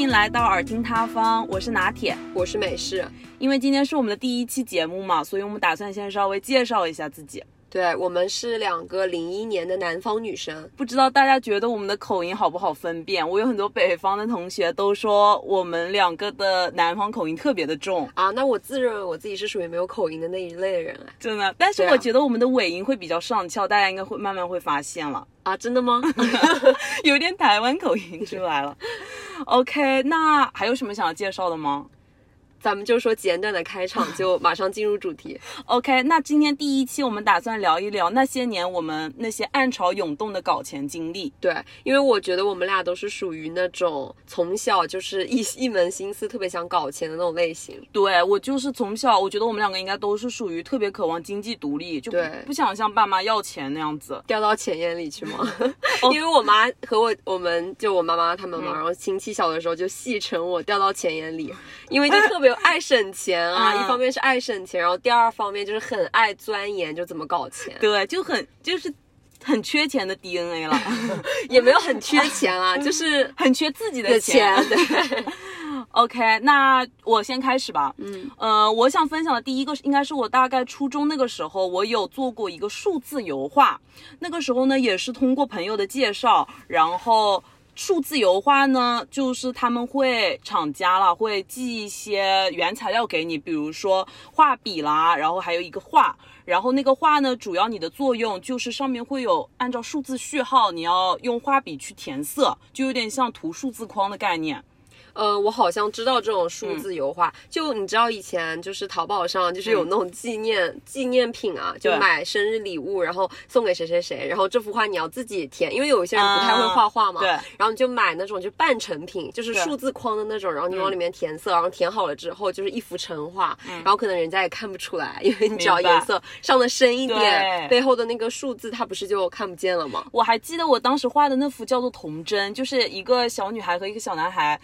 迎来到耳听他方，我是拿铁。我是美式，因为今天是我们的第一期节目嘛，所以我们打算先稍微介绍一下自己。对我们是两个零一年的南方女生，不知道大家觉得我们的口音好不好分辨？我有很多北方的同学都说我们两个的南方口音特别的重，啊。那我自认为我自己是属于没有口音的那一类的人哎。真的。但是我觉得我们的尾音会比较上翘，大家应该会慢慢会发现了，啊，真的吗？有点台湾口音出来了。OK，那还有什么想要介绍的吗？咱们就说简短的开场，就马上进入主题。OK，那今天第一期我们打算聊一聊那些年我们那些暗潮涌动的搞钱经历。对，因为我觉得我们俩都是属于那种从小就是一 一门心思特别想搞钱的那种类型。对我就是从小，我觉得我们两个应该都是属于特别渴望经济独立，就不不想向爸妈要钱那样子。掉到钱眼里去吗？因为我妈和我，我们就我妈妈他们嘛，然后亲戚小的时候就戏称我掉到钱眼里，因为就特别爱省钱啊。嗯一方面是爱省钱，然后第二方面就是很爱钻研，就怎么搞钱，对，就很就是很缺钱的 DNA 了，也没有很缺钱啊，就是 很缺自己的的钱。对，OK，那我先开始吧。嗯，呃，我想分享的第一个是应该是我大概初中那个时候，我有做过一个数字油画。那个时候呢，也是通过朋友的介绍，然后数字油画呢，就是他们会厂家了，会寄一些原材料给你，比如说画笔啦，然后还有一个画。然后那个画呢，主要你的作用就是上面会有按照数字序号，你要用画笔去填色，就有点像涂数字框的概念。呃，我好像知道这种数字油画，就你知道以前就是淘宝上就是有那种纪念、纪念品啊，就买生日礼物，然后送给谁谁谁，然后这幅画你要自己填，因为有一些人不太会画画嘛，对然后你就买那种就半成品，就是数字框的那种，然后你往里面填色，然后填好了之后就是一幅成画，然后可能人家也看不出来，因为你只要颜色上的深一点，对背后的那个数字它不是就看不见了吗？我还记得我当时画的那幅叫做童真，就是一个小女孩和一个小男孩。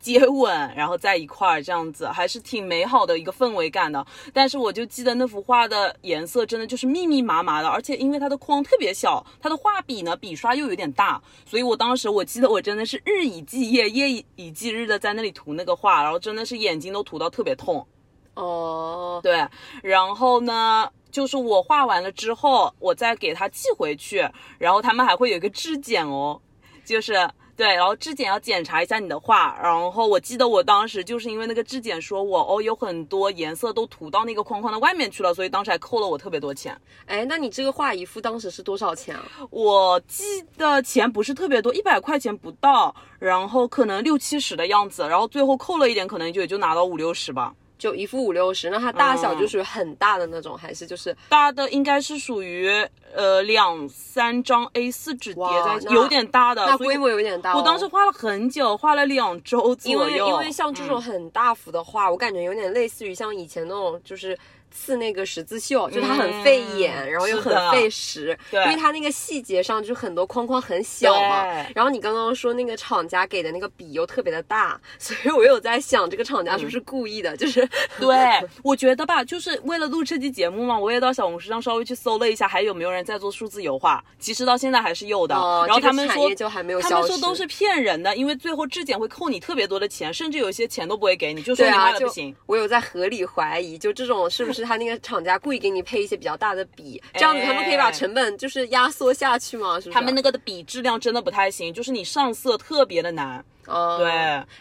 接吻，然后在一块儿这样子，还是挺美好的一个氛围感的。但是我就记得那幅画的颜色真的就是密密麻麻的，而且因为它的框特别小，它的画笔呢笔刷又有点大，所以我当时我记得我真的是日以继夜、夜以继日的在那里涂那个画，然后真的是眼睛都涂到特别痛。哦，对，然后呢，就是我画完了之后，我再给他寄回去，然后他们还会有一个质检哦，就是。对，然后质检要检查一下你的画，然后我记得我当时就是因为那个质检说我哦有很多颜色都涂到那个框框的外面去了，所以当时还扣了我特别多钱。哎，那你这个画一幅当时是多少钱啊？我记得钱不是特别多，一百块钱不到，然后可能六七十的样子，然后最后扣了一点，可能就也就拿到五六十吧。就一副五六十，那它大小嗯就属于很大的那种，还是就是大的应该是属于呃两三张 A4 纸叠在一起，有点大的，那规模有点大、哦。我当时画了很久，画了两周左因右。为因为像这种嗯很大幅的画，我感觉有点类似于像以前那种就是。刺那个十字绣，就它很费眼，嗯然后又很费时，对因为它那个细节上就很多框框很小嘛对。然后你刚刚说那个厂家给的那个笔又特别的大，所以我有在想这个厂家是不是故意的，就是对，我觉得吧，就是为了录这期节目嘛，我也到小红书上稍微去搜了一下，还有没有人在做数字油画。其实到现在还是有的。哦然后他们说产业就还没有他。们说都是骗人的，因为最后质检会扣你特别多的钱，甚至有些钱都不会给你，就说你对啊，就画的不行。我有在合理怀疑，就这种是不是他那个厂家故意给你配一些比较大的笔，这样子他们可以把成本就是压缩下去嘛？是不是？他们那个的笔质量真的不太行，就是你上色特别的难。哦，对，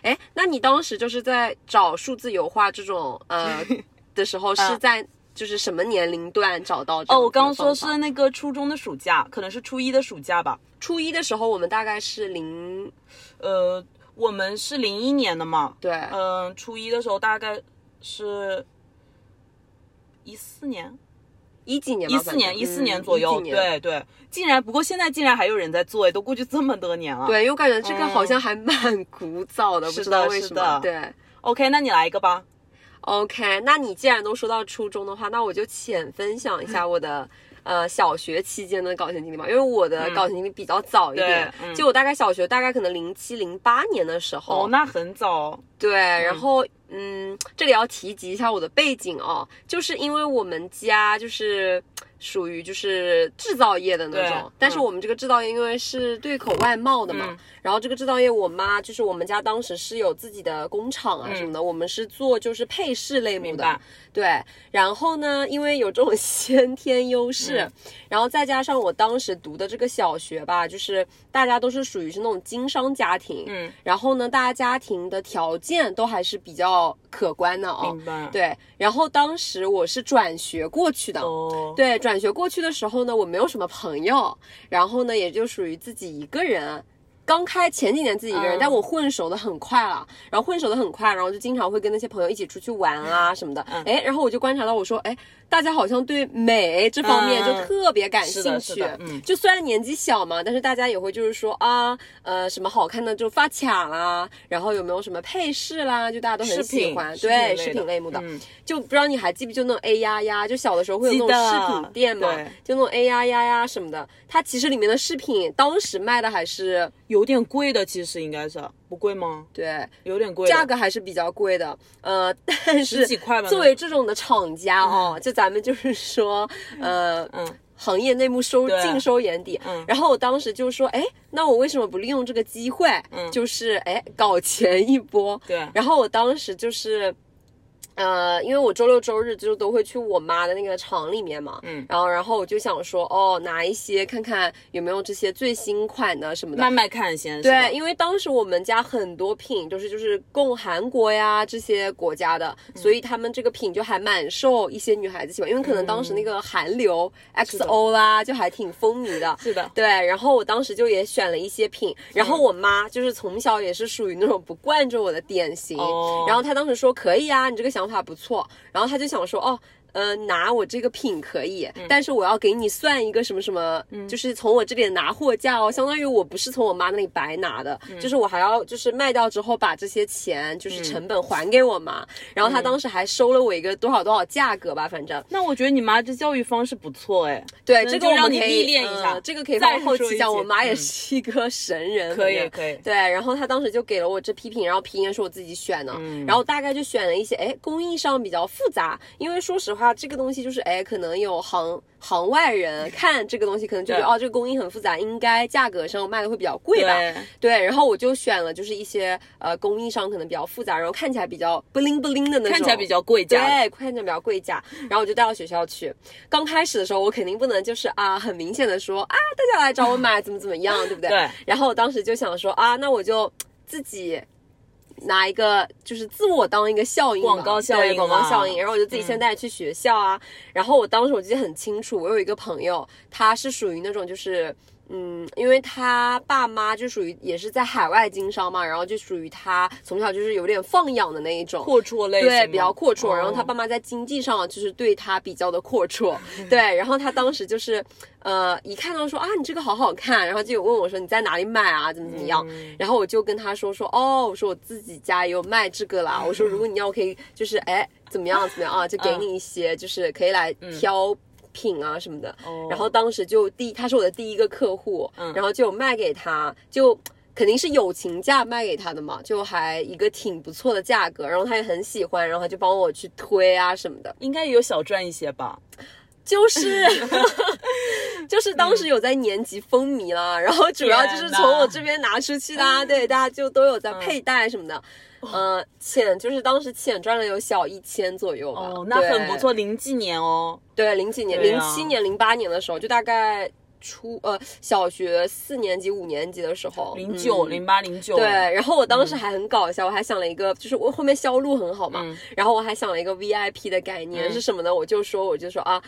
哎，那你当时就是在找数字油画这种呃 的时候，是嗯在就是什么年龄段找到哦，我刚刚说是那个初中的暑假，可能是初一的暑假吧。初一的时候，我们大概是零呃，我们是零一年的嘛，对嗯、初一的时候大概是一四年，一几年吧，一四年，一四年嗯左右，14年对对。竟然，不过现在竟然还有人在做，哎，都过去这么多年了。对，因为我感觉这个嗯好像还蛮古早的，不知道为什么。对。，OK，那你来一个吧。OK，那你既然都说到初中的话，那我就浅分享一下我的、呃小学期间的搞钱经历吧，因为我的搞钱经历比较早一点，嗯就我大概小学大概可能零七零八年的时候，哦，那很早。对，然后嗯，这里要提及一下我的背景哦，就是因为我们家就是属于就是制造业的那种，但是嗯。我们这个制造业因为是对口外贸的嘛，嗯。然后这个制造业我妈就是我们家当时是有自己的工厂啊什么的，我们是做就是配饰类目的对，然后呢，因为有这种先天优势，嗯。然后再加上我当时读的这个小学吧，就是大家都是属于是那种经商家庭，嗯，然后呢，大家家庭的条件都还是比较可观的哦。明白。对，然后当时我是转学过去的。哦，对，转转学过去的时候呢，我没有什么朋友，然后呢，也就属于自己一个人。刚开前几年自己一个人，嗯但我混熟的很快了，然后混熟的很快，然后就经常会跟那些朋友一起出去玩啊什么的。嗯哎、然后我就观察到，我说，哎，大家好像对美这方面就嗯特别感兴趣。就虽然年纪小嘛，但是大家也会就是说啊，呃，什么好看的就发卡啦，然后有没有什么配饰啦，就大家都很喜欢。对，饰品类目的。嗯就不知道你还记不记得那种 A 呀呀，就小的时候会有那种饰品店嘛，就那种 A 呀呀呀什么的。它其实里面的饰品当时卖的还是有点贵的，其实应该是不贵吗？对。有点贵，价格还是比较贵的，呃，但是十几块吧。作为这种的厂家哦，就咱们就是说，呃。嗯。行业内幕收对。尽收眼底，嗯。然后我当时就说，哎，那我为什么不利用这个机会，嗯。就是哎搞钱一波？对。然后我当时就是，呃，因为我周六周日就都会去我妈的那个厂里面嘛，嗯然后然后我就想说，哦，拿一些看看有没有这些最新款的什么的。慢慢看先。对，因为当时我们家很多品都是就是供韩国呀这些国家的，嗯所以他们这个品就还蛮受一些女孩子喜欢，因为可能当时那个韩流 XO 啦就还挺风靡的。是的，对，然后我当时就也选了一些品，然后我妈就是从小也是属于那种不惯着我的典型，哦然后她当时说可以啊，你这个想还不错，然后他就想说哦。呃，拿我这个品可以，嗯。但是我要给你算一个什么什么，就是从我这里拿货价哦，相当于我不是从我妈那里白拿的，嗯。就是我还要就是卖掉之后把这些钱就是成本还给我妈，然嗯后她当时还收了我一个多少多少价格吧，反正。那我觉得你妈这教育方式不错哎。对这个我们就让你可以历练一下呃这个可以再放后期讲。我妈也嗯是一个神人，可以可以。对，然后他当时就给了我这批品，然后皮也是我自己选的，嗯。然后大概就选了一些，哎，工艺上比较复杂，因为说实话，这个东西就是，哎，可能有行行外人看这个东西，可能就觉得哦，这个工艺很复杂，应该价格上卖的会比较贵吧，对，对，然后我就选了就是一些呃工艺上可能比较复杂，然后看起来比较不灵不灵的那种，看起来比较贵价。对，看起来比较贵价，然后我就带到学校去。刚开始的时候，我肯定不能就是啊，很明显的说啊，大家来找我买，怎么怎么样，对不对？对。然后我当时就想说啊，那我就自己。拿一个就是自我当一个效应吧，广告效应对广告啊效应，然后我就自己先带去学校啊。然后我当时我记得很清楚，我有一个朋友，他是属于那种就是。嗯，因为他爸妈就属于也是在海外经商嘛，然后就属于他从小就是有点放养的那一种，阔绰类型对，比较阔绰。哦然后他爸妈在经济上就是对他比较的阔绰，对。然后他当时就是，呃，一看到说啊，你这个好好看，然后就有问我说你在哪里买啊，怎么怎么样。嗯然后我就跟他说说，哦，我说我自己家也有卖这个啦。我说如果你要，我可以就是哎怎么样怎么样啊，就给你一些，就是可以来挑。品啊什么的，哦。然后当时就第他是我的第一个客户，嗯。然后就有卖给他，就肯定是友情价卖给他的嘛，就还一个挺不错的价格，然后他也很喜欢，然后他就帮我去推啊什么的，应该也有小赚一些吧。就是 就是当时有在年级风靡啦，然后主要就是从我这边拿出去的、啊，对，大家就都有在佩戴什么的。呃，浅就是当时浅赚了有小一千左右吧，哦，那很不错，零几年哦。对，零几年、零七年、零八年的时候，就大概初呃小学四年级、五年级的时候，零九、嗯零八、零九，对，然后我当时还很搞笑，我还想了一个，就是我后面销路很好嘛，嗯然后我还想了一个 VIP 的概念、嗯是什么呢？我就说，我就说啊。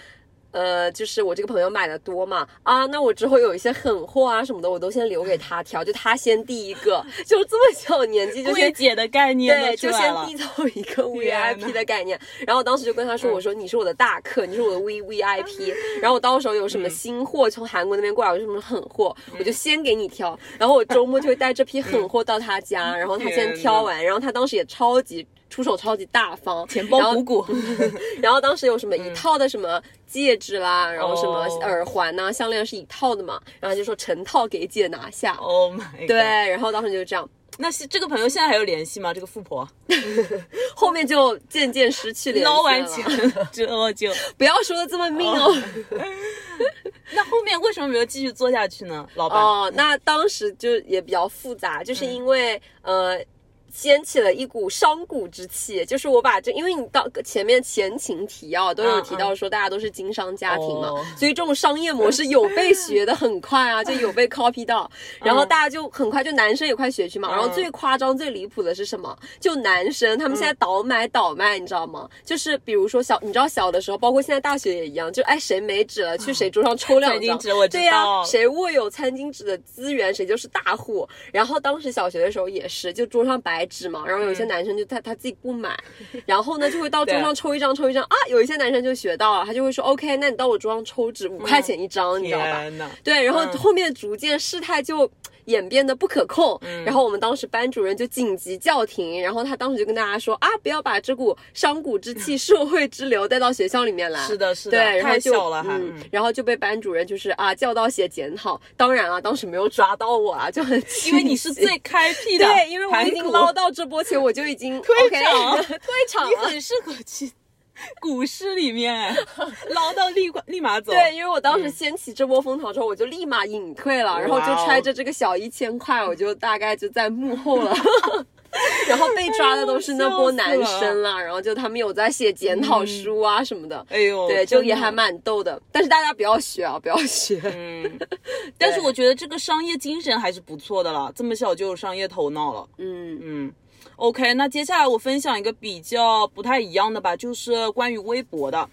呃，就是我这个朋友买的多嘛，啊，那我之后有一些狠货啊什么的，我都先留给他挑，就他先第一个，就这么小年纪就柜先姐的概念对，就先缔。造一个 VIP 的概念。然后我当时就跟他说：“我说你是我的大客，你是我的 V VIP。然后我到时候有什么新货从韩国那边过来，有什么狠货，我就先给你挑。然后我周末就会带这批狠货到他家，然后他先挑完，然后他当时也超级。”出手超级大方，钱包鼓鼓，然后当时有什么一套的什么戒指啦，然后什么哦耳环呐、项链是一套的嘛，然后就说成套给姐拿下。Oh my god！对，然后当时就这样，那是这个朋友现在还有联系吗？这个富婆后面就渐渐失去联系了。捞完钱之后就，不要说的这么命哦。那后面为什么没有继续做下去呢？老板，哦，那当时就也比较复杂，就是因为、呃。掀起了一股商贾之气，就是我把这，因为你到前面前情提要都有提到说，大家都是经商家庭嘛，哦所以这种商业模式有被学的很快啊，就有被 copy 到，然后大家就很快就男生也快学去嘛，然后最夸张最离谱的是什么？就男生他们现在倒买倒卖，你知道吗？就是比如说小，你知道小的时候，包括现在大学也一样，就哎谁没纸了，去谁桌上抽两 餐张巾纸我知对呀、道谁握有餐巾纸的资源，谁就是大户。然后当时小学的时候也是，就桌上白纸嘛，然后有一些男生就他他自己不买，然后呢就会到桌上抽一张抽一张啊，有一些男生就学到了，他就会说 OK，那你到我桌上抽纸五块钱一张，你知道吧？对，然后嗯。后面逐渐事态就演变的不可控，嗯然后我们当时班主任就紧急叫停，然后他当时就跟大家说啊，不要把这股商贾之气、社会之流带到学校里面来。是的，是的，对，然后太就小了还，嗯嗯，然后就被班主任就是啊叫到写检讨。当然了，当时没有抓到我啊，就很因为你是最开辟的，对，因为我已经捞到，这波钱，我就已经退场退场了。你很适合去 股市里面，哎捞到立立马走，对，因为我当时掀起这波风潮之后，我就立马隐退了，然后就揣着这个小一千块，我就大概就在幕后了。然后被抓的都是那波男生啦，然后就他们有在写检讨书啊什么的，哎呦，对，就也还蛮逗的。但是大家不要学啊，不要学。嗯，但是我觉得这个商业精神还是不错的了，这么小就有商业头脑了。嗯。嗯，OK，那接下来我分享一个比较不太一样的吧，就是关于微博的。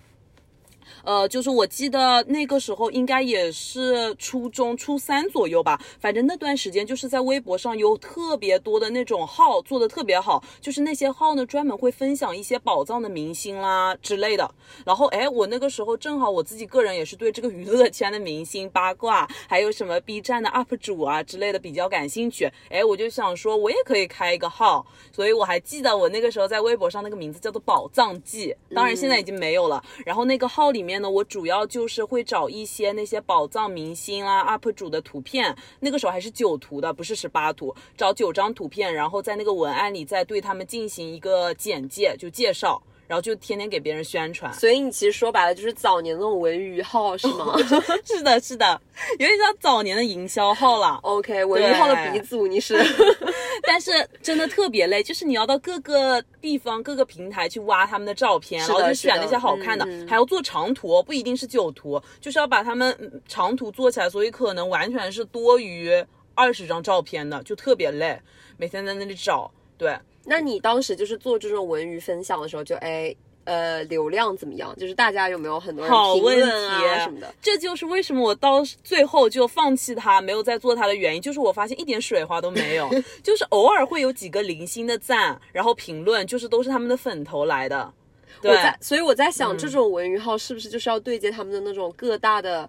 呃，就是我记得那个时候应该也是初中初三左右吧，反正那段时间就是在微博上有特别多的那种号做的特别好，就是那些号呢专门会分享一些宝藏的明星啦之类的。然后哎，我那个时候正好我自己个人也是对这个娱乐圈的明星八卦，还有什么 B 站的 UP 主啊之类的比较感兴趣。哎，我就想说我也可以开一个号，所以我还记得我那个时候在微博上那个名字叫做宝藏记，当然现在已经没有了。然后那个号里面呢，我主要就是会找一些那些宝藏明星啦、UP 主的图片，那个时候还是九图的，不是十八图，找九张图片，然后在那个文案里再对他们进行一个简介，就介绍。然后就天天给别人宣传，所以你其实说白了就是早年那种文娱号是吗 是的，是的，有点像早年的营销号了。？OK，文娱号的鼻祖你是。但是真的特别累，就是你要到各个地方、各个平台去挖他们的照片，然后就选那些好看的，还要做长图哦，不一定是九图，就是要把他们嗯长图做起来，所以可能完全是多于二十张照片的，就特别累，每天在那里找。对，那你当时就是做这种文娱分享的时候，就哎呃流量怎么样？就是大家有没有很多人评好问论啊题什么的？这就是为什么我到最后就放弃它，没有再做它的原因，就是我发现一点水花都没有，就是偶尔会有几个零星的赞，然后评论，就是都是他们的粉头来的。对我，在，所以我在想，嗯这种文娱号是不是就是要对接他们的那种各大的。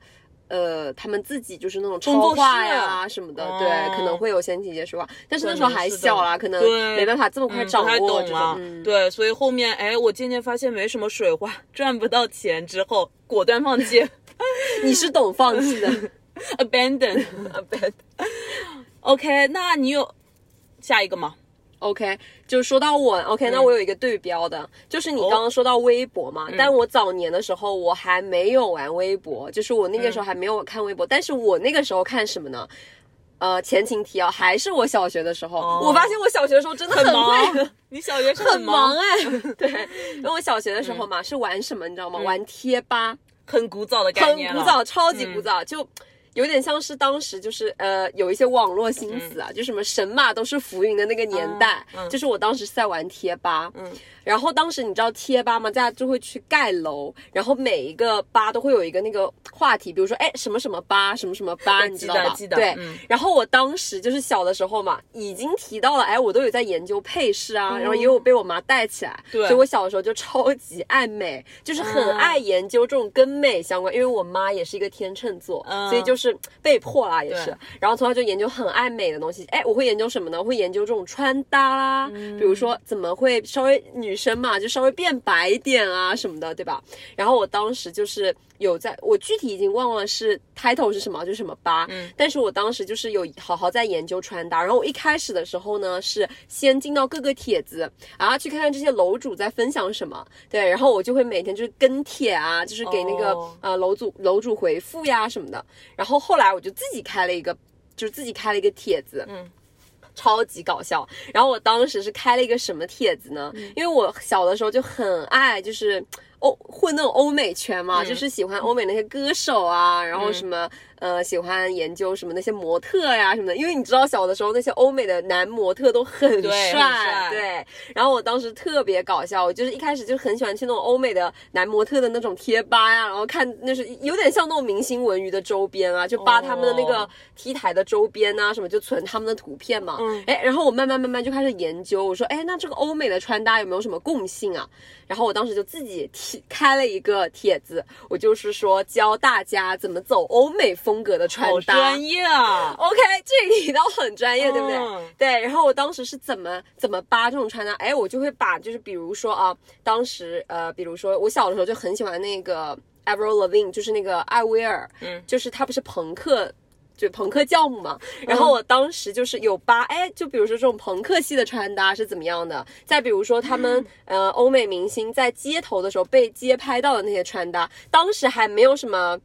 呃，他们自己就是那种超话室呀什么的，哦对，可能会有先提接触啊。但是那时候还小啦，可能对没办法这么快掌握懂了，这种。嗯，对，所以后面哎，我渐渐发现没什么水花，赚不到钱之后，果断放弃 你是懂放弃的。abandon，abandon。OK，那你有下一个吗？OK，就说到我，OK，、那嗯我有一个对标的，就是你哦。刚刚说到微博嗯。嘛，但我早年的时候我还没有玩微博，就是我那个时候还没有看微博，但是我那个时候看什么呢？呃，前情提要，还是我小学的时候，我发现我小学的时候真的很会忙，你小学是很忙？忙，哎，对，因为我小学的时候嘛、是玩什么，你知道吗？玩贴吧，很古早的概很念了古早，超级古早，就。有点像是当时就是呃有一些网络新词啊，就什么神马都是浮云的那个年代，嗯嗯。就是我当时是在玩贴吧，嗯然后当时你知道贴吧吗？大家就会去盖楼，然后每一个吧都会有一个那个话题，比如说哎什么什么吧，什么什么吧，你知道吧？记得对。嗯然后我当时就是小的时候嘛，已经提到了，哎，我都有在研究配饰啊，然后也有被我妈带起来，嗯对所以我小的时候就超级爱美，就是很嗯爱研究这种跟美相关，因为我妈也是一个天秤座，嗯所以就是被迫啦，也是。然后从小就研究很爱美的东西，哎，我会研究什么呢？我会研究这种穿搭啦，嗯比如说怎么会稍微女生嘛，就稍微变白一点啊什么的，对吧？然后我当时就是有在，我具体已经忘了是 title 是什么，就是什么吧。嗯，但是我当时就是有好好在研究穿搭。然后我一开始的时候呢，是先进到各个帖子，然后去看看这些楼主在分享什么。对，然后我就会每天就是跟帖啊，就是给那个呃楼主楼主回复呀什么的。然后后来我就自己开了一个，就是自己开了一个帖子。嗯。超级搞笑，然后我当时是开了一个什么帖子呢？因为我小的时候就很爱，就是欧混那种欧美圈嘛，就是喜欢欧美那些歌手啊，然后什么。呃，喜欢研究什么那些模特呀什么的，因为你知道小的时候那些欧美的男模特都很帅，对。然后我当时特别搞笑，我就是一开始就很喜欢去那种欧美的男模特的那种贴吧呀，然后看那是有点像那种明星文娱的周边啊，就扒他们的那个 T 台的周边啊什么，就存他们的图片嘛。嗯。哎，然后我慢慢慢慢就开始研究，我说，哎，那这个欧美的穿搭有没有什么共性啊？然后我当时就自己提开了一个帖子，我就是说教大家怎么走欧美风。风格的穿搭，专业啊。OK，这一题都很专业，对不对？对。然后我当时是怎么怎么扒这种穿搭？哎，我就会把，就是比如说啊，当时呃，比如说我小的时候就很喜欢那个 Avril Lavigne，就是那个艾薇儿，嗯，就是她不是朋克，就朋克教母嘛。然后我当时就是有扒，哎，就比如说这种朋克系的穿搭是怎么样的？再比如说他们呃欧美明星在街头的时候被街拍到的那些穿搭，当时还没有什么。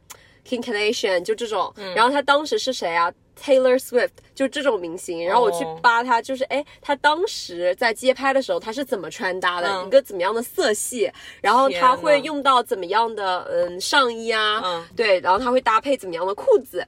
Kim Kardashian 就这种，然后他当时是谁啊？Taylor Swift 就这种明星，然后我去扒他，就是哎，他当时在街拍的时候他是怎么穿搭的，一个怎么样的色系，然后他会用到怎么样的嗯上衣啊，对，然后他会搭配怎么样的裤子，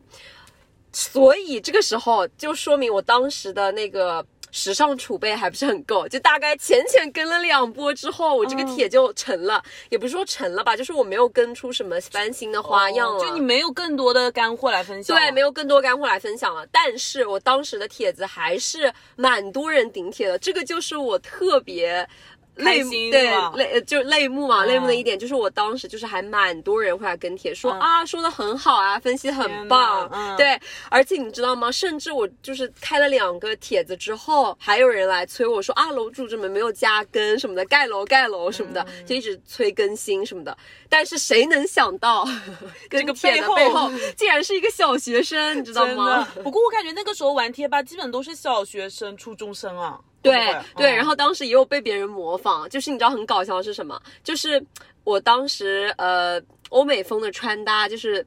所以这个时候就说明我当时的那个。时尚储备还不是很够，就大概浅浅跟了两波之后，我这个帖就沉了，也不是说沉了吧，就是我没有跟出什么翻新的花样了，就你没有更多的干货来分享，对，没有更多干货来分享了。但是我当时的帖子还是蛮多人顶帖的，这个就是我特别。泪对泪就泪目嘛，泪目的一点就是我当时就是还蛮多人会来跟帖说啊，说的很好啊，分析很棒，对，而且你知道吗？甚至我就是开了两个帖子之后，还有人来催我说啊，楼主怎么没有加更什么的，盖楼盖楼什么的，就一直催更新什么的。但是谁能想到，这个帖的背后竟然是一个小学生，你知道吗？不过我感觉那个时候玩贴吧基本都是小学生、初中生啊。对对，然后当时也有被别人模仿，就是你知道很搞笑是什么？就是我当时呃欧美风的穿搭，就是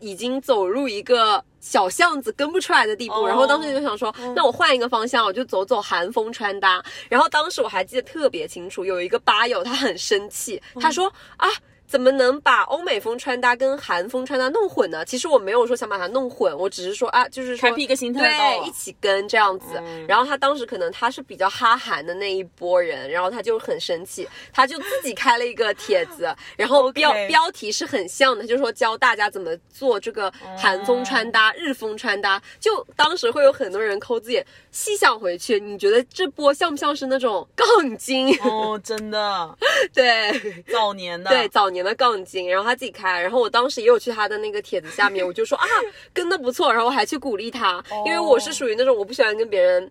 已经走入一个小巷子跟不出来的地步。然后当时就想说，那我换一个方向，我就走走韩风穿搭。然后当时我还记得特别清楚，有一个吧友他很生气，他说啊。怎么能把欧美风穿搭跟韩风穿搭弄混呢？其实我没有说想把它弄混，我只是说啊，就是说一个心态，对，一起跟这样子。然后他当时可能他是比较哈韩的那一波人，然后他就很生气，他就自己开了一个帖子，然后标标题是很像的，就是说教大家怎么做这个韩风穿搭、日风穿搭。就当时会有很多人抠字眼。细想回去，你觉得这波像不像是那种杠精？哦，真的，对，早年的，对，早年的杠精。然后他自己开，然后我当时也有去他的那个帖子下面，我就说啊，跟的不错，然后我还去鼓励他，因为我是属于那种我不喜欢跟别人。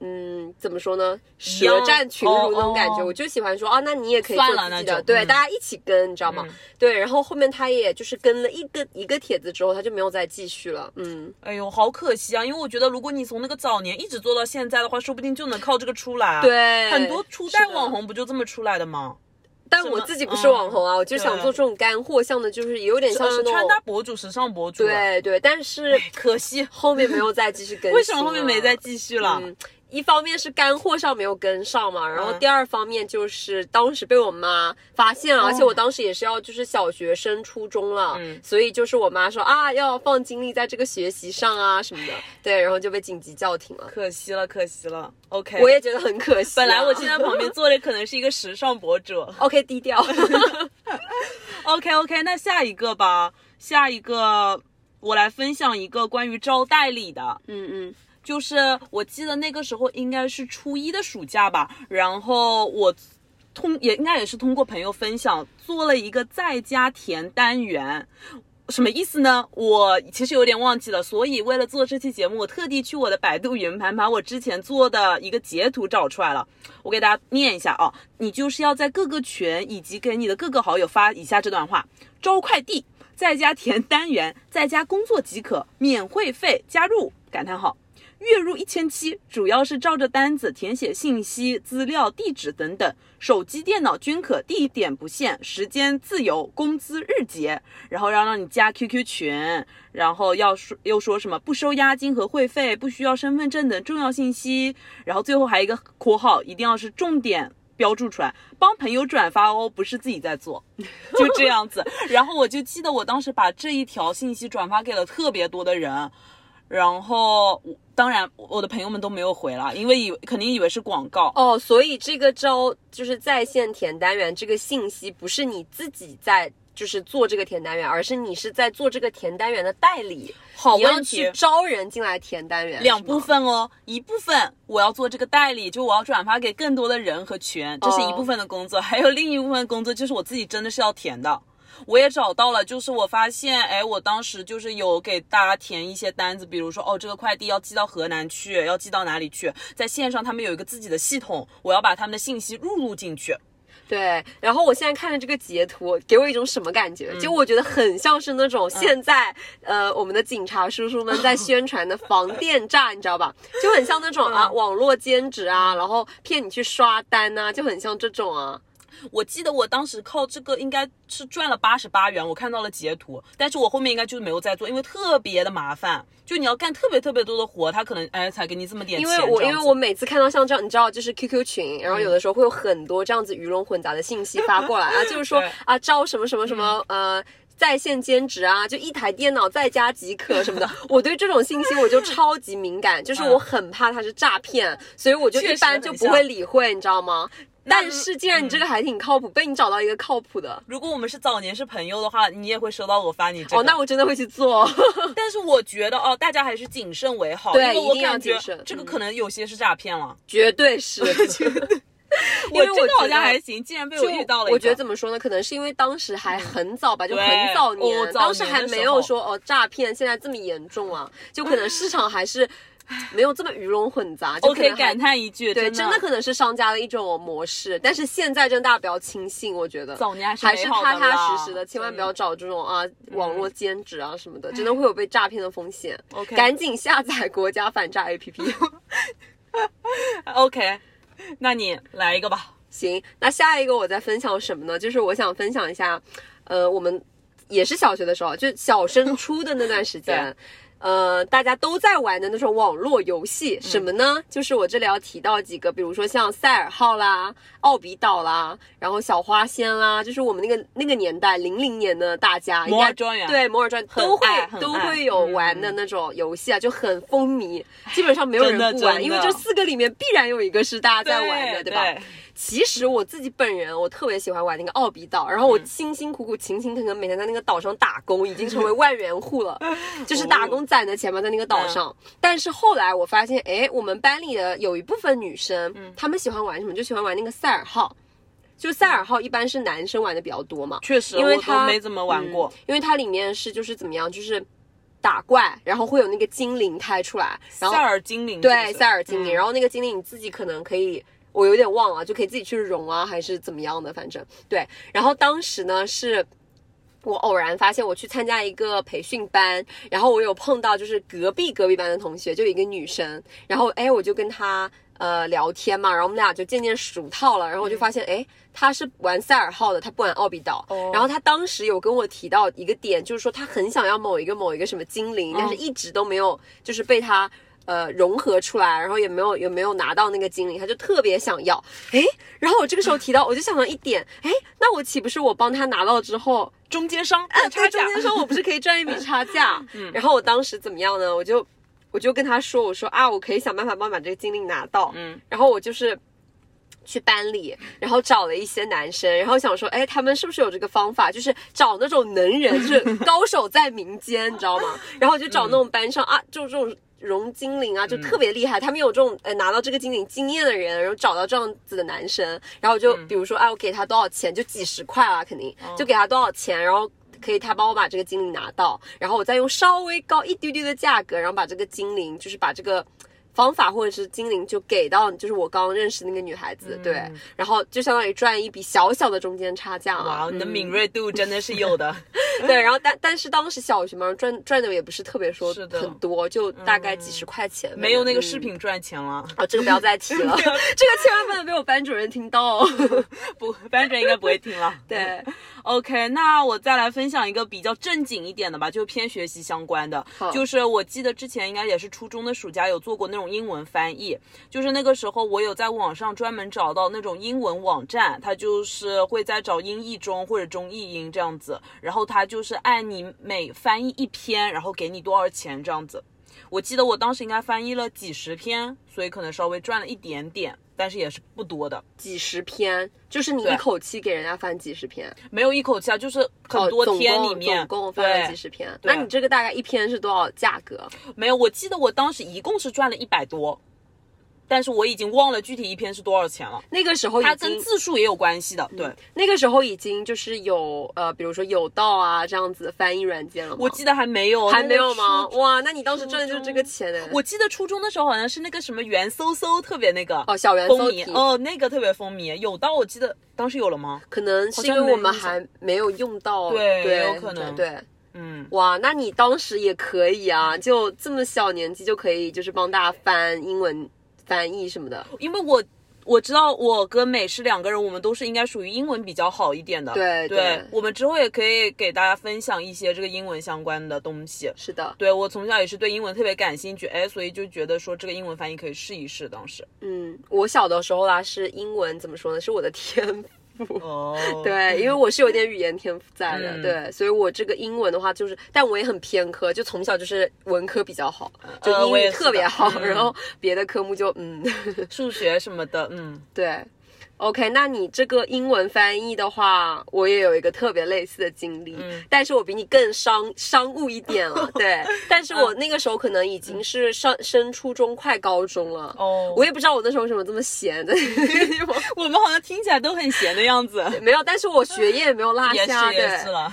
嗯，怎么说呢？舌战群儒那种感觉，我就喜欢说啊，那你也可以做自己的，对，大家一起跟，你知道吗？对，然后后面他也就是跟了一个一个帖子之后，他就没有再继续了。嗯，哎呦，好可惜啊，因为我觉得如果你从那个早年一直做到现在的话，说不定就能靠这个出来。对，很多初代网红不就这么出来的吗？但我自己不是网红啊，我就想做这种干货像的，就是有点像是穿搭博主、时尚博主。对对，但是可惜后面没有再继续跟。为什么后面没再继续了？一方面是干货上没有跟上嘛，然后第二方面就是当时被我妈发现了，而且我当时也是要就是小学升初中了，所以就是我妈说啊要放精力在这个学习上啊什么的，对，然后就被紧急叫停了，可惜了，可惜了。OK，我也觉得很可惜。本来我现在旁边坐的可能是一个时尚博主，OK，低调。OK OK，那下一个吧，下一个我来分享一个关于招代理的，嗯嗯。就是我记得那个时候应该是初一的暑假吧，然后我通也应该也是通过朋友分享做了一个在家填单元，什么意思呢？我其实有点忘记了，所以为了做这期节目，我特地去我的百度云盘把我之前做的一个截图找出来了，我给大家念一下啊。你就是要在各个群以及给你的各个好友发以下这段话：招快递，在家填单元，在家工作即可，免会费，加入感叹号。月入一千七，主要是照着单子填写信息、资料、地址等等，手机、电脑均可，地点不限，时间自由，工资日结。然后要让你加 QQ 群，然后要说又说什么不收押金和会费，不需要身份证等重要信息。然后最后还有一个括号，一定要是重点标注出来，帮朋友转发哦，不是自己在做，就这样子。然后我就记得我当时把这一条信息转发给了特别多的人。然后，当然，我的朋友们都没有回了，因为以肯定以为是广告哦。所以这个招就是在线填单元，这个信息不是你自己在就是做这个填单元，而是你是在做这个填单元的代理。好问题，招人进来填单元，两部分哦。一部分我要做这个代理，就我要转发给更多的人和群，这是一部分的工作。还有另一部分工作就是我自己真的是要填的。我也找到了，就是我发现，哎，我当时就是有给大家填一些单子，比如说，哦，这个快递要寄到河南去，要寄到哪里去，在线上他们有一个自己的系统，我要把他们的信息录入进去。对，然后我现在看的这个截图，给我一种什么感觉？就我觉得很像是那种现在，呃，我们的警察叔叔们在宣传的防电诈，你知道吧？就很像那种啊，网络兼职啊，然后骗你去刷单呐，就很像这种啊。我记得我当时靠这个应该是赚了八十八元，我看到了截图，但是我后面应该就是没有再做，因为特别的麻烦，就你要干特别特别多的活，他可能哎才给你这么点钱。因为我因为我每次看到像这样，你知道，就是 QQ 群，然后有的时候会有很多这样子鱼龙混杂的信息发过来啊，就是说啊招什么什么什么呃在线兼职啊，就一台电脑在家即可什么的，我对这种信息我就超级敏感，就是我很怕它是诈骗，所以我就一般就不会理会，你知道吗？但是，既然你这个还挺靠谱，被你找到一个靠谱的。如果我们是早年是朋友的话，你也会收到我发你这个。哦，那我真的会去做。但是我觉得哦，大家还是谨慎为好。对，一定要谨慎。这个可能有些是诈骗了，绝对是。我这个好像还行，竟然被我遇到了。我觉得怎么说呢？可能是因为当时还很早吧，就很早年，当时还没有说哦诈骗现在这么严重啊，就可能市场还是。没有这么鱼龙混杂，我可以感叹一句，对，真的可能是商家的一种模式。但是现在真的大家不要轻信，我觉得早年还是踏踏实实的，千万不要找这种啊网络兼职啊什么的，真的会有被诈骗的风险。OK，赶紧下载国家反诈 APP。OK，那你来一个吧。行，那下一个我再分享什么呢？就是我想分享一下，呃，我们也是小学的时候，就小升初的那段时间。呃，大家都在玩的那种网络游戏，什么呢？就是我这里要提到几个，比如说像赛尔号啦、奥比岛啦，然后小花仙啦，就是我们那个那个年代零零年的大家，摩尔庄园。对摩尔庄园都会都会有玩的那种游戏啊，就很风靡，基本上没有人不玩，因为这四个里面必然有一个是大家在玩的，对吧？其实我自己本人，我特别喜欢玩那个奥比岛，然后我辛辛苦苦、勤勤恳恳，每天在那个岛上打工，已经成为万元户了，就是打工攒的钱嘛，在那个岛上。但是后来我发现，哎，我们班里的有一部分女生，她们喜欢玩什么？就喜欢玩那个赛尔号。就赛尔号一般是男生玩的比较多嘛，确实，因为它没怎么玩过，因为它里面是就是怎么样，就是打怪，然后会有那个精灵开出来，然后赛尔精灵，对，赛尔精灵，然后那个精灵你自己可能可以。我有点忘了，就可以自己去融啊，还是怎么样的？反正对。然后当时呢，是我偶然发现，我去参加一个培训班，然后我有碰到就是隔壁隔壁班的同学，就一个女生。然后哎，我就跟她呃聊天嘛，然后我们俩就渐渐熟套了。然后我就发现，哎，她是玩赛尔号的，她不玩奥比岛。然后她当时有跟我提到一个点，就是说她很想要某一个某一个什么精灵，但是一直都没有，就是被她。呃，融合出来，然后也没有也没有拿到那个精灵，他就特别想要，哎，然后我这个时候提到，我就想到一点，哎，那我岂不是我帮他拿到之后，中间商，哎，对，中间商我不是可以赚一笔差价？嗯，然后我当时怎么样呢？我就我就跟他说，我说啊，我可以想办法帮把这个精灵拿到，嗯，然后我就是去班里，然后找了一些男生，然后想说，哎，他们是不是有这个方法，就是找那种能人，就是高手在民间，你知道吗？然后就找那种班上啊，就这种。融精灵啊，就特别厉害。他们有这种呃拿到这个精灵经验的人，然后找到这样子的男生，然后就比如说，哎，我给他多少钱，就几十块啊，肯定就给他多少钱，然后可以他帮我把这个精灵拿到，然后我再用稍微高一丢丢的价格，然后把这个精灵，就是把这个。方法或者是精灵就给到就是我刚认识那个女孩子，对，然后就相当于赚一笔小小的中间差价哇，你的敏锐度真的是有的。对，然后但但是当时小学嘛，赚赚的也不是特别说很多，就大概几十块钱，没有那个饰品赚钱了。哦，这个不要再 提了，这个千万不能被我班主任听到。不，班主任应该不会听了。对，OK，那我再来分享一个比较正经一点的吧，就偏学习相关的，就是我记得之前应该也是初中的暑假有做过那种。英文翻译，就是那个时候我有在网上专门找到那种英文网站，它就是会在找英译中或者中译英这样子，然后它就是按你每翻译一篇，然后给你多少钱这样子。我记得我当时应该翻译了几十篇，所以可能稍微赚了一点点，但是也是不多的。几十篇，就是你一口气给人家翻几十篇？没有一口气啊，就是很多天里面总共翻了几十篇。那你这个大概一篇是多少价格？没有，我记得我当时一共是赚了一百多。但是我已经忘了具体一篇是多少钱了。那个时候它跟字数也有关系的，对。那个时候已经就是有呃，比如说有道啊这样子翻译软件了。我记得还没有，还没有吗？哇，那你当时赚的就是这个钱呢。我记得初中的时候好像是那个什么元搜搜特别那个哦，小元风靡哦，那个特别风靡。有道我记得当时有了吗？可能是因为我们还没有用到，对，有可能，对，嗯，哇，那你当时也可以啊，就这么小年纪就可以就是帮大家翻英文。翻译什么的，因为我我知道我跟美是两个人，我们都是应该属于英文比较好一点的。对对，我们之后也可以给大家分享一些这个英文相关的东西。是的，对我从小也是对英文特别感兴趣，哎，所以就觉得说这个英文翻译可以试一试。当时，嗯，我小的时候啦，是英文怎么说呢？是我的天赋。哦，对，因为我是有点语言天赋在的，对，所以我这个英文的话就是，但我也很偏科，就从小就是文科比较好，就英语特别好，然后别的科目就嗯，数学什么的，嗯，对。OK，那你这个英文翻译的话，我也有一个特别类似的经历，但是我比你更商商务一点了，对。但是我那个时候可能已经是上升初中快高中了，哦，我也不知道我那时候为什么这么闲的 我们好像听起来都很闲的样子，没有，但是我学业没有落下，对。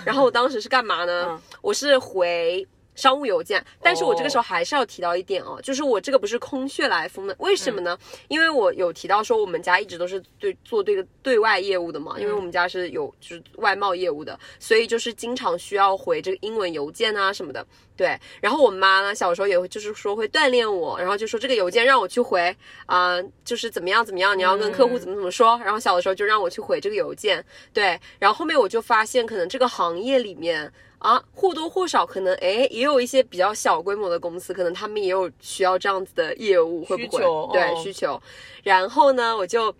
然后我当时是干嘛呢？我是回。商务邮件，但是我这个时候还是要提到一点哦，就是我这个不是空穴来风的，为什么呢？因为我有提到说我们家一直都是对做这个对外业务的嘛，因为我们家是有就是外贸业务的，所以就是经常需要回这个英文邮件啊什么的。对，然后我妈呢小时候也会就是说会锻炼我，然后就说这个邮件让我去回啊，就是怎么样怎么样，你要跟客户怎么怎么说，然后小的时候就让我去回这个邮件。对，然后后面我就发现可能这个行业里面。啊，或多或少可能，哎，也有一些比较小规模的公司，可能他们也有需要这样子的业务，会不会？对，需求。然后呢，我就。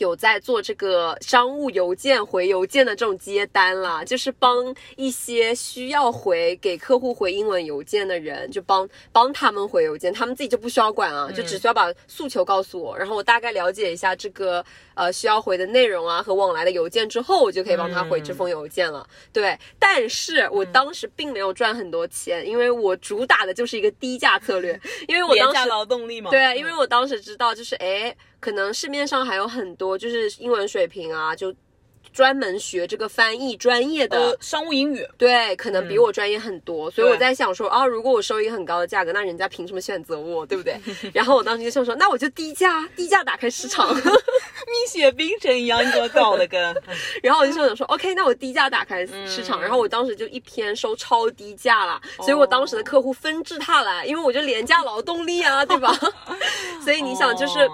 有在做这个商务邮件回邮件的这种接单啦，就是帮一些需要回给客户回英文邮件的人，就帮帮他们回邮件，他们自己就不需要管啊，就只需要把诉求告诉我，然后我大概了解一下这个呃需要回的内容啊和往来的邮件之后，我就可以帮他回这封邮件了。对，但是我当时并没有赚很多钱，因为我主打的就是一个低价策略，因为我当时劳动力嘛，对，因为我当时知道就是哎。可能市面上还有很多就是英文水平啊，就专门学这个翻译专业的商务英语，对，可能比我专业很多。所以我在想说，啊，如果我收一个很高的价格，那人家凭什么选择我，对不对？然后我当时就想说，那我就低价，低价打开市场，蜜雪冰城一样，你给我搞的跟。然后我就想说，OK，那我低价打开市场，然后我当时就一篇收超低价了，所以我当时的客户纷至沓来，因为我就廉价劳动力啊，对吧？所以你想就是。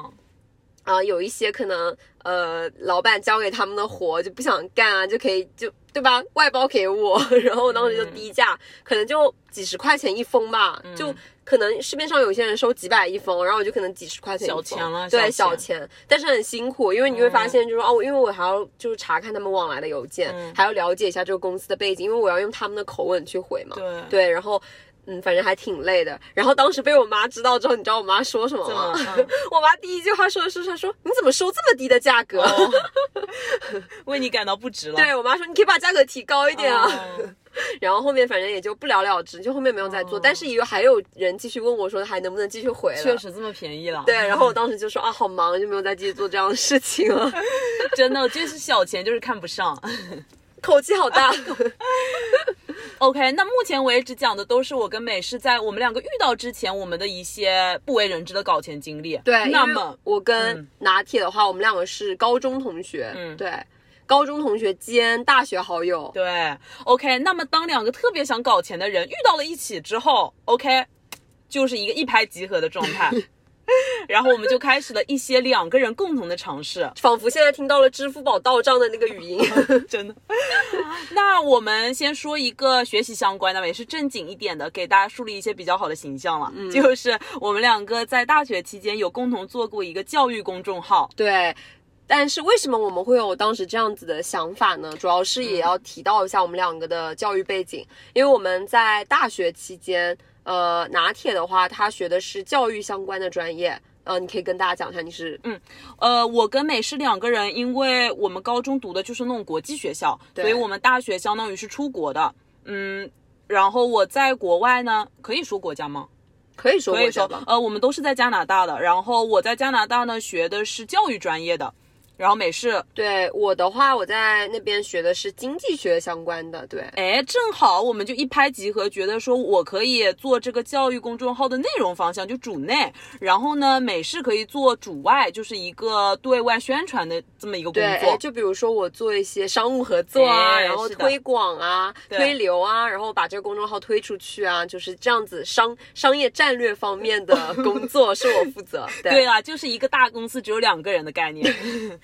啊，有一些可能，呃，老板交给他们的活就不想干啊，就可以就对吧，外包给我，然后我当时就低价，可能就几十块钱一封吧，就可能市面上有些人收几百一封，然后我就可能几十块钱小钱了，对，小钱，但是很辛苦，因为你会发现就是哦，因为我还要就是查看他们往来的邮件，还要了解一下这个公司的背景，因为我要用他们的口吻去回嘛，对。对，然后。嗯，反正还挺累的。然后当时被我妈知道之后，你知道我妈说什么吗？我妈第一句话说的是：“她说你怎么收这么低的价格？为你感到不值了。”对我妈说：“你可以把价格提高一点啊。”然后后面反正也就不了了之，就后面没有再做。但是也有还有人继续问我说还能不能继续回了。确实这么便宜了。对，然后我当时就说啊，好忙，就没有再继续做这样的事情了。真的，就是小钱就是看不上。口气好大。OK，那目前为止讲的都是我跟美式在我们两个遇到之前，我们的一些不为人知的搞钱经历。对，那么我跟嗯拿铁的话，我们两个是高中同学，嗯对，高中同学兼大学好友。对，OK，那么当两个特别想搞钱的人遇到了一起之后，OK，就是一个一拍即合的状态。然后我们就开始了一些两个人共同的尝试，仿佛现在听到了支付宝到账的那个语音。真的。那我们先说一个学习相关的吧，也是正经一点的，给大家树立一些比较好的形象了。就是我们两个在大学期间有共同做过一个教育公众号，对。但是为什么我们会有当时这样子的想法呢？主要是也要提到一下我们两个的教育背景，因为我们在大学期间，呃，拿铁的话，他学的是教育相关的专业，呃，你可以跟大家讲一下你是，嗯，呃，我跟美是两个人，因为我们高中读的就是那种国际学校，对所以我们大学相当于是出国的。嗯，然后我在国外呢，可以说国家吗？可以说可以说国家吧，呃，我们都是在加拿大的。然后我在加拿大呢学的是教育专业的，然后美式，对我的话，我在那边学的是经济学相关的，对，哎，正好我们就一拍即合，觉得说我可以做这个教育公众号的内容方向，就主内，然后呢，美式可以做主外，就是一个对外宣传的这么一个工作。就比如说我做一些商务合作啊，然后推广啊、推流啊，然后把这个公众号推出去啊，就是这样子商商业战略方面的工作是我负责。对，对啊，就是一个大公司只有两个人的概念。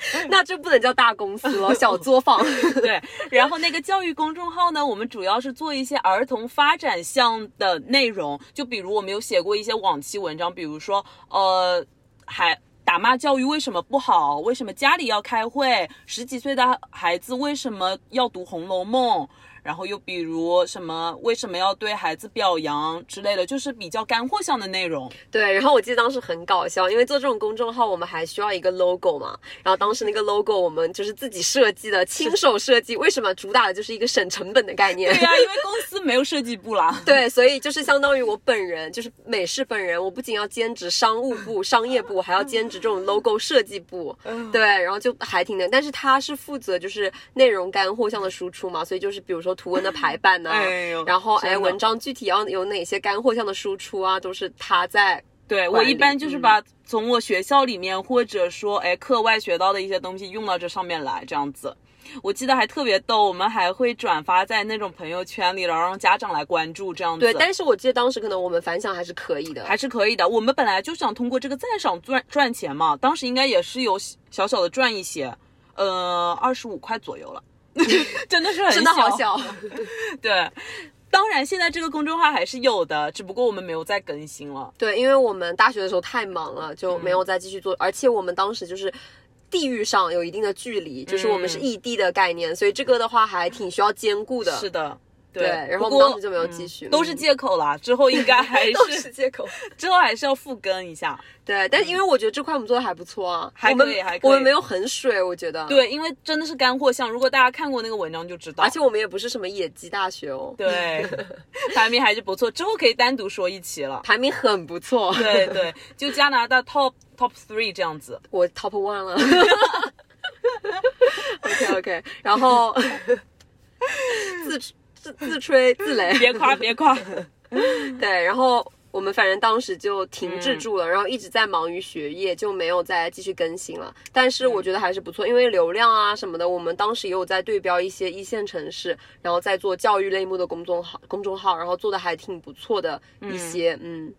那这不能叫大公司了，小作坊。对，然后那个教育公众号呢，我们主要是做一些儿童发展项的内容，就比如我们有写过一些往期文章，比如说呃，还。打骂教育为什么不好？为什么家里要开会？十几岁的孩子为什么要读《红楼梦》？然后又比如什么为什么要对孩子表扬之类的，就是比较干货项的内容。对，然后我记得当时很搞笑，因为做这种公众号，我们还需要一个 logo 嘛。然后当时那个 logo 我们就是自己设计的，亲手设计。为什么主打的就是一个省成本的概念？对呀、因为公司没有设计部啦。对，所以就是相当于我本人，就是美式本人，我不仅要兼职商务部、商业部，还要兼职这种 logo 设计部。对，然后就还挺难。但是他是负责就是内容干货项的输出嘛，所以就是比如说图文的排版呐、哎呦然后哎文章具体要有哪些干货项的输出啊，都是他在。对我一般就是嗯把从我学校里面或者说哎课外学到的一些东西用到这上面来，这样子。我记得还特别逗，我们还会转发在那种朋友圈里，然后让家长来关注，这样子。对，但是我记得当时可能我们反响还是可以的。还是可以的。我们本来就想通过这个赞赏赚赚钱嘛，当时应该也是有小小的赚一些，呃，二十五块左右了，真的是很 真的好小，对。当然，现在这个公众号还是有的，只不过我们没有再更新了。对，因为我们大学的时候太忙了，就没嗯有再继续做，而且我们当时就是。地域上有一定的距离，就是我们是嗯异地的概念，所以这个的话还挺需要兼顾的。是的，对然后当时就没有继续嗯都是嗯借口啦。之后应该 还都是是借口。之后还是要复更一下。对，但因为我觉得这块我们做的还不错啊，还可以还可以我们没有很水，我觉得。，对，因为真的是干货项，如果大家看过那个文章就知道。而且我们也不是什么野鸡大学哦，对，排名还是不错，之后可以单独说一期了。排名很不错。对对，就加拿大 top top three 这样子。我 top one 了。OK OK，然后自自 自吹自擂，别夸别夸，对，然后我们反正当时就停滞住嗯。了，然后一直在忙于学业，就没有再继续更新了。但是嗯。我觉得还是不错，因为流量啊什么的，我们当时也有在对标一些一线城市，然后在做教育类目的公众号，公众号，然后做的还挺不错的一些，嗯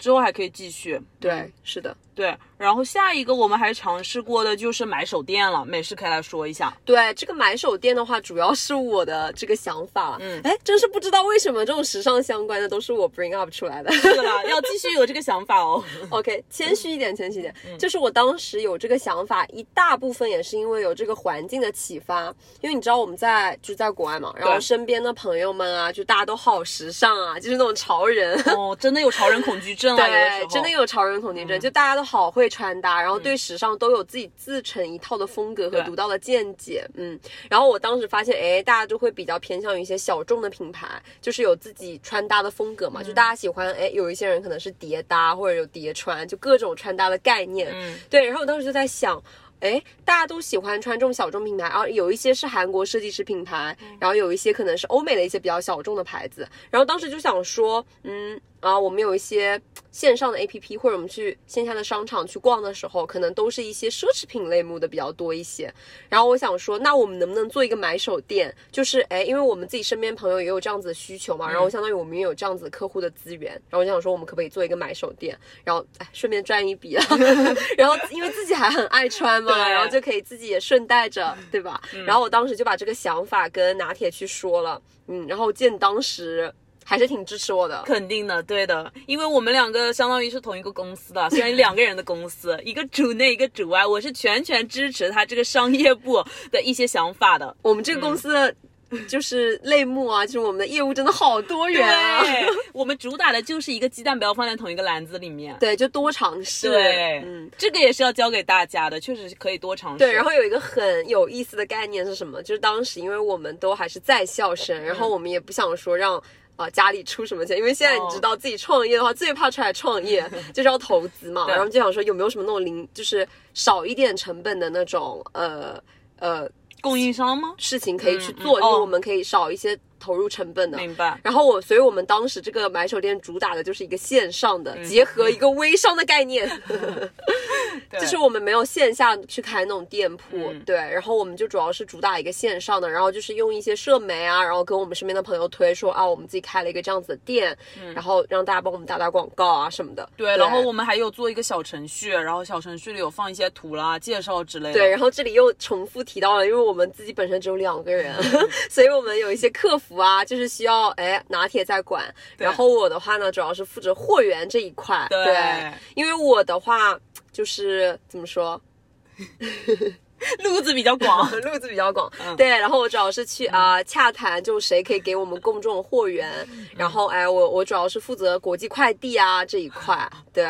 之后还可以继续。对，是的，对，然后下一个我们还尝试过的就是买手店了，美式可以来说一下。对这个买手店的话，主要是我的这个想法。嗯哎，真是不知道为什么这种时尚相关的都是我 bring up 出来的。是啦，要继续有这个想法哦。OK，谦虚一点，谦虚一点。就是我当时有这个想法，一大部分也是因为有这个环境的启发。因为你知道我们在就在国外嘛，然后身边的朋友们啊，就大家都好时尚啊，就是那种潮人。哦，真的有潮人恐惧症啊，有的时对，候真的有潮人恐惧症，就大家都好会穿搭，然后对时尚都有自己自成一套的风格和独到的见解，嗯。然后我当时发现，哎，大家就会比较偏向于一些小众的品牌，就是有自己穿搭的风格嘛，就大家喜欢，哎，有一些人可能是叠搭或者有叠穿，就各种穿搭的概念，嗯对。然后我当时就在想。哎，大家都喜欢穿这种小众品牌，然后有一些是韩国设计师品牌，然后有一些可能是欧美的一些比较小众的牌子。然后当时就想说，嗯啊，我们有一些线上的 APP，或者我们去线下的商场去逛的时候，可能都是一些奢侈品类目的比较多一些。然后我想说，那我们能不能做一个买手店？就是哎，因为我们自己身边朋友也有这样子的需求嘛，然后相当于我们也有这样子客户的资源，然后我想说，我们可不可以做一个买手店？然后哎，顺便赚一笔啊。然后因为自己还很爱穿嘛，然后就可以自己也顺带着，对吧？然后我当时就把这个想法跟拿铁去说了，嗯，然后见当时。还是挺支持我的，肯定的，对的，因为我们两个相当于是同一个公司的，虽然两个人的公司，一个主内，一个主外，我是全权支持他这个商业部的一些想法的。我们这个公司的就是类目啊，就是我们的业务真的好多元啊。我们主打的就是一个鸡蛋不要放在同一个篮子里面，对，就多尝试。对，嗯，这个也是要教给大家的，确实是可以多尝试。对，然后有一个很有意思的概念是什么？就是当时因为我们都还是在校生，然后我们也不想说让。啊，家里出什么钱？因为现在你知道自己创业的话，最怕出来创业 就是要投资嘛。然后就想说有没有什么那种零，就是少一点成本的那种呃呃供应商吗？事情可以去做，因为我们可以少一些。投入成本的，明白。然后我，所以我们当时这个买手店主打的就是一个线上的，结合一个微商的概念，就是我们没有线下去开那种店铺，对。然后我们就主要是主打一个线上的，然后就是用一些社媒啊，然后跟我们身边的朋友推说啊，我们自己开了一个这样子的店，然后让大家帮我们打打广告啊什么的。对，然后我们还有做一个小程序，然后小程序里有放一些图啦、介绍之类的。对，然后这里又重复提到了，因为我们自己本身只有两个人，所以我们有一些客服。服啊，就是需要哎拿铁在管，然后我的话呢，主要是负责货源这一块。对，因为我的话就是怎么说？路子比较广，路子比较广，对。然后我主要是去啊洽谈，就谁可以给我们供这种货源。然后哎，我我主要是负责国际快递啊这一块，对。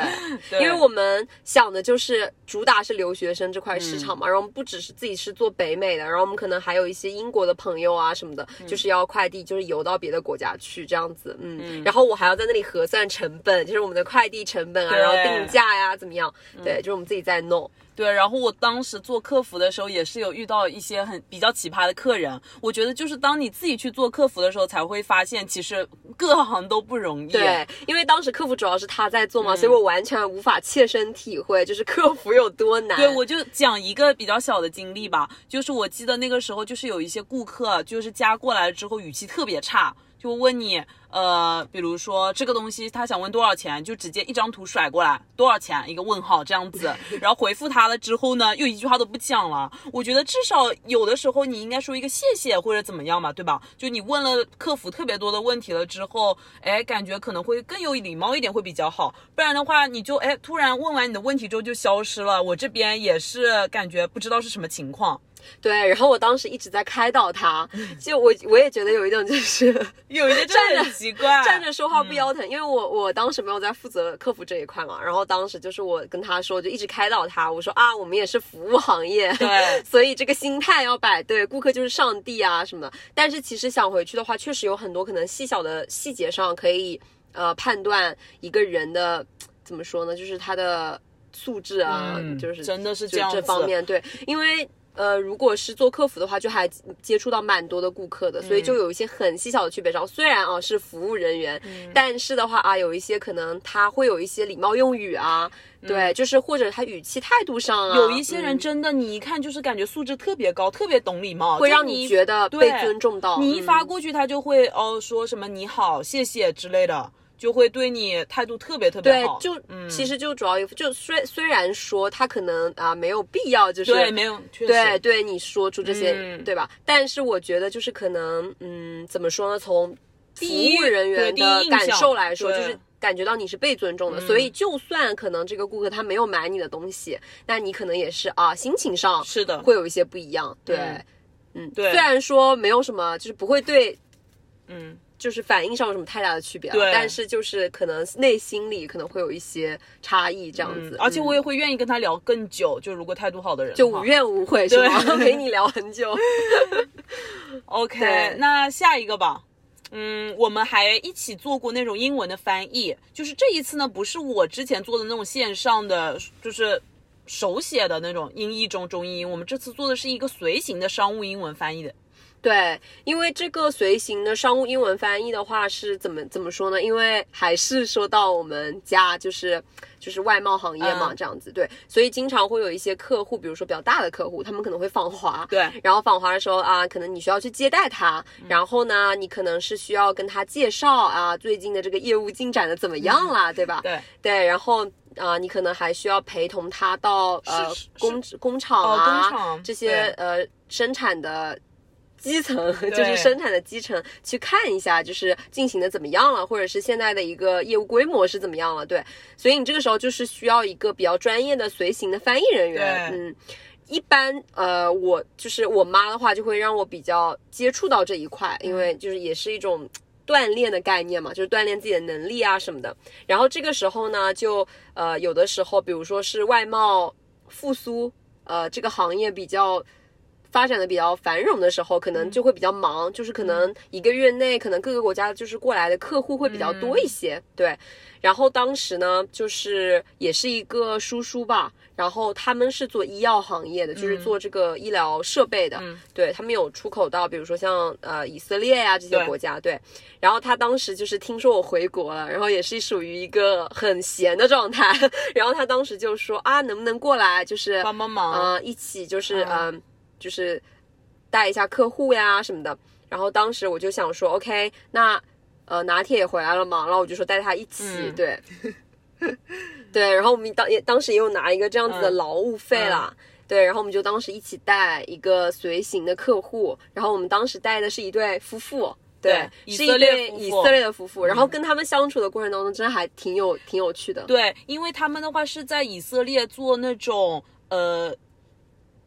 因为我们想的就是主打是留学生这块市场嘛，然后我们不只是自己是做北美的，然后我们可能还有一些英国的朋友啊什么的，就是要快递，就是邮到别的国家去这样子，嗯。然后我还要在那里核算成本，就是我们的快递成本啊，然后定价呀怎么样？对，就是我们自己在弄。对，然后我当时做客服的时候，也是有遇到一些很比较奇葩的客人。我觉得就是当你自己去做客服的时候，才会发现其实各行都不容易。对，因为当时客服主要是他在做嘛，所以我完全无法切身体会，就是客服有多难。对，我就讲一个比较小的经历吧，就是我记得那个时候，就是有一些顾客，就是加过来之后语气特别差。就问你，呃，比如说这个东西，他想问多少钱，就直接一张图甩过来，多少钱一个问号这样子，然后回复他了之后呢，又一句话都不讲了。我觉得至少有的时候你应该说一个谢谢或者怎么样嘛，对吧？就你问了客服特别多的问题了之后，哎，感觉可能会更有礼貌一点会比较好，不然的话你就哎突然问完你的问题之后就消失了，我这边也是感觉不知道是什么情况。对，然后我当时一直在开导他，就我我也觉得有一种就是 有一些站着奇怪，站着说话不腰疼，因为我我当时没有在负责客服这一块嘛，然后当时就是我跟他说，就一直开导他，我说啊，我们也是服务行业，对，所以这个心态要摆对，顾客就是上帝啊什么的。但是其实想回去的话，确实有很多可能细小的细节上可以呃判断一个人的怎么说呢，就是他的素质啊，就是真的是这样这方面对，因为。呃，如果是做客服的话，就还接触到蛮多的顾客的，所以就有一些很细小的区别。上虽然啊是服务人员，但是的话啊，有一些可能他会有一些礼貌用语啊，对，就是或者他语气态度上啊，有一些人真的你一看就是感觉素质特别高，特别懂礼貌，会让你觉得被尊重到。你一发过去，他就会哦说什么你好、谢谢之类的。就会对你态度特别特别好，对，就其实就主要就虽虽然说他可能啊没有必要，就是对没有对对你说出这些对吧？但是我觉得就是可能嗯怎么说呢？从服务人员的感受来说，就是感觉到你是被尊重的，所以就算可能这个顾客他没有买你的东西，那你可能也是啊心情上是的。会有一些不一样，对，嗯对，虽然说没有什么，就是不会对，嗯。就是反应上有什么太大的区别，但是就是可能内心里可能会有一些差异这样子，而且我也会愿意跟他聊更久，就如果态度好的人，就无怨无悔是吗？陪你聊很久。OK，那下一个吧，嗯，我们还一起做过那种英文的翻译，就是这一次呢，不是我之前做的那种线上的，就是。手写的那种英译中中英英，我们这次做的是一个随行的商务英文翻译的。对，因为这个随行的商务英文翻译的话是怎么怎么说呢？因为还是说到我们家就是就是外贸行业嘛，嗯这样子对，所以经常会有一些客户，比如说比较大的客户，他们可能会访华，对然后访华的时候啊，可能你需要去接待他，然后呢，你可能是需要跟他介绍啊最近的这个业务进展的怎么样啦，对吧？对，对，然后。啊、你可能还需要陪同他到呃工工厂哦啊，工厂这些呃生产的基层，就是生产的基层，去看一下，就是进行的怎么样了，或者是现在的一个业务规模是怎么样了。对，所以你这个时候就是需要一个比较专业的随行的翻译人员。嗯，一般呃，我就是我妈的话，就会让我比较接触到这一块，因为就是也是一种。锻炼的概念嘛，就是锻炼自己的能力啊什么的。然后这个时候呢，就呃有的时候，比如说是外贸复苏，呃这个行业比较发展的比较繁荣的时候，可能就会比较忙，就是可能一个月内，可能各个国家就是过来的客户会比较多一些，对。然后当时呢，就是也是一个叔叔吧，然后他们是做医药行业的，就是做这个医疗设备的，嗯。对他们有出口到，比如说像呃以色列呀、这些国家，对。然后他当时就是听说我回国了，然后也是属于一个很闲的状态，然后他当时就说啊，能不能过来，就是帮帮忙。呃，一起就是嗯、呃就是带一下客户呀什么的。然后当时我就想说，OK，那呃拿铁也回来了嘛，然后我就说带他一起，嗯对。对，然后我们当也当时也有拿一个这样子的嗯劳务费啦，对，然后我们就当时一起带一个随行的客户，然后我们当时带的是一对夫妇，对，是一对以色列夫妇嗯对以色列的夫妇，然后跟他们相处的过程当中，真的还挺有挺有趣的，对，因为他们的话是在以色列做那种呃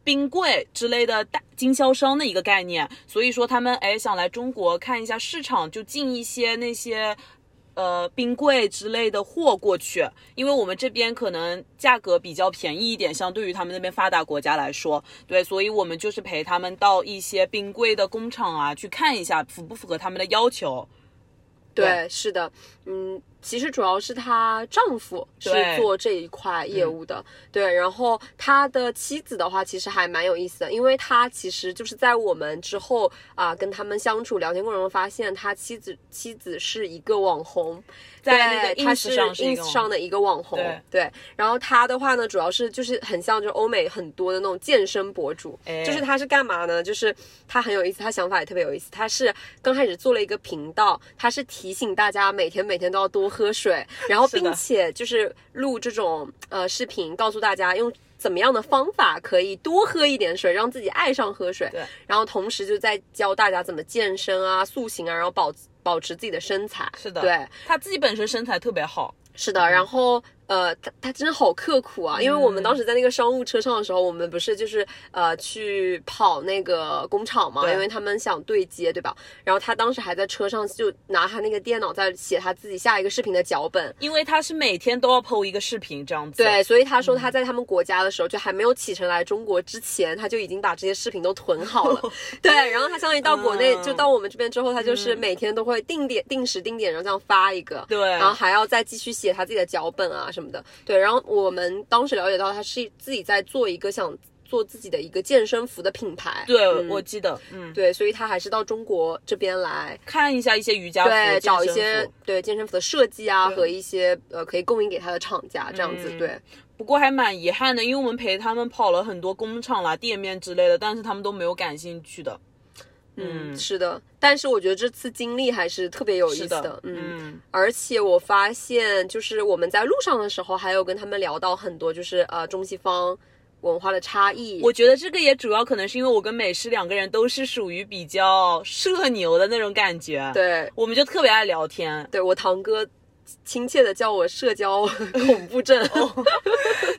冰柜之类的大经销商的一个概念，所以说他们哎想来中国看一下市场，就进一些那些。呃，冰柜之类的货过去，因为我们这边可能价格比较便宜一点，相对于他们那边发达国家来说，对，所以我们就是陪他们到一些冰柜的工厂啊，去看一下符不符合他们的要求。对，是的，嗯，其实主要是她丈夫是做这一块业务的，对，然后他的妻子的话，其实还蛮有意思的，因为他其实就是在我们之后啊、跟他们相处聊天过程中，发现他妻子妻子是一个网红。在 ins 是上是 ins 上的一个网红，对然后他的话呢，主要是就是很像就是欧美很多的那种健身博主，哎就是他是干嘛呢？就是他很有意思，他想法也特别有意思。他是刚开始做了一个频道，他是提醒大家每天每天都要多喝水，然后并且就是录这种呃视频，告诉大家用。怎么样的方法可以多喝一点水，让自己爱上喝水？对，然后同时就在教大家怎么健身啊、塑形啊，然后保保持自己的身材。是的，对，他自己本身身材特别好，是的，然后呃，他他真的好刻苦啊！因为我们当时在那个商务车上的时候，我们不是就是呃去跑那个工厂嘛，因为他们想对接，对吧？然后他当时还在车上就拿他那个电脑在写他自己下一个视频的脚本。因为他是每天都要 PO 一个视频这样子。对，所以他说他在他们国家的时候，就还没有启程来中国之前，他就已经把这些视频都囤好了。对，然后他相当于到国内，嗯就到我们这边之后，他就是每天都会定点、定时、定点，然后这样发一个。对然后还要再继续写他自己的脚本啊什么的。对，然后我们当时了解到他是自己在做一个想做自己的一个健身服的品牌。对，嗯我记得，嗯，对，所以他还是到中国这边来，看一下一些瑜伽服，对，找一些对健身服的设计啊和一些呃可以供应给他的厂家这样子。嗯对，不过还蛮遗憾的，因为我们陪他们跑了很多工厂啦、店面之类的，但是他们都没有感兴趣的。嗯，是的。但是我觉得这次经历还是特别有意思是的，嗯。嗯，而且我发现，就是我们在路上的时候，还有跟他们聊到很多，就是呃中西方文化的差异。我觉得这个也主要可能是因为我跟美诗两个人都是属于比较社牛的那种感觉，，对我们就特别爱聊天。对，我堂哥亲切的叫我社交 恐怖症。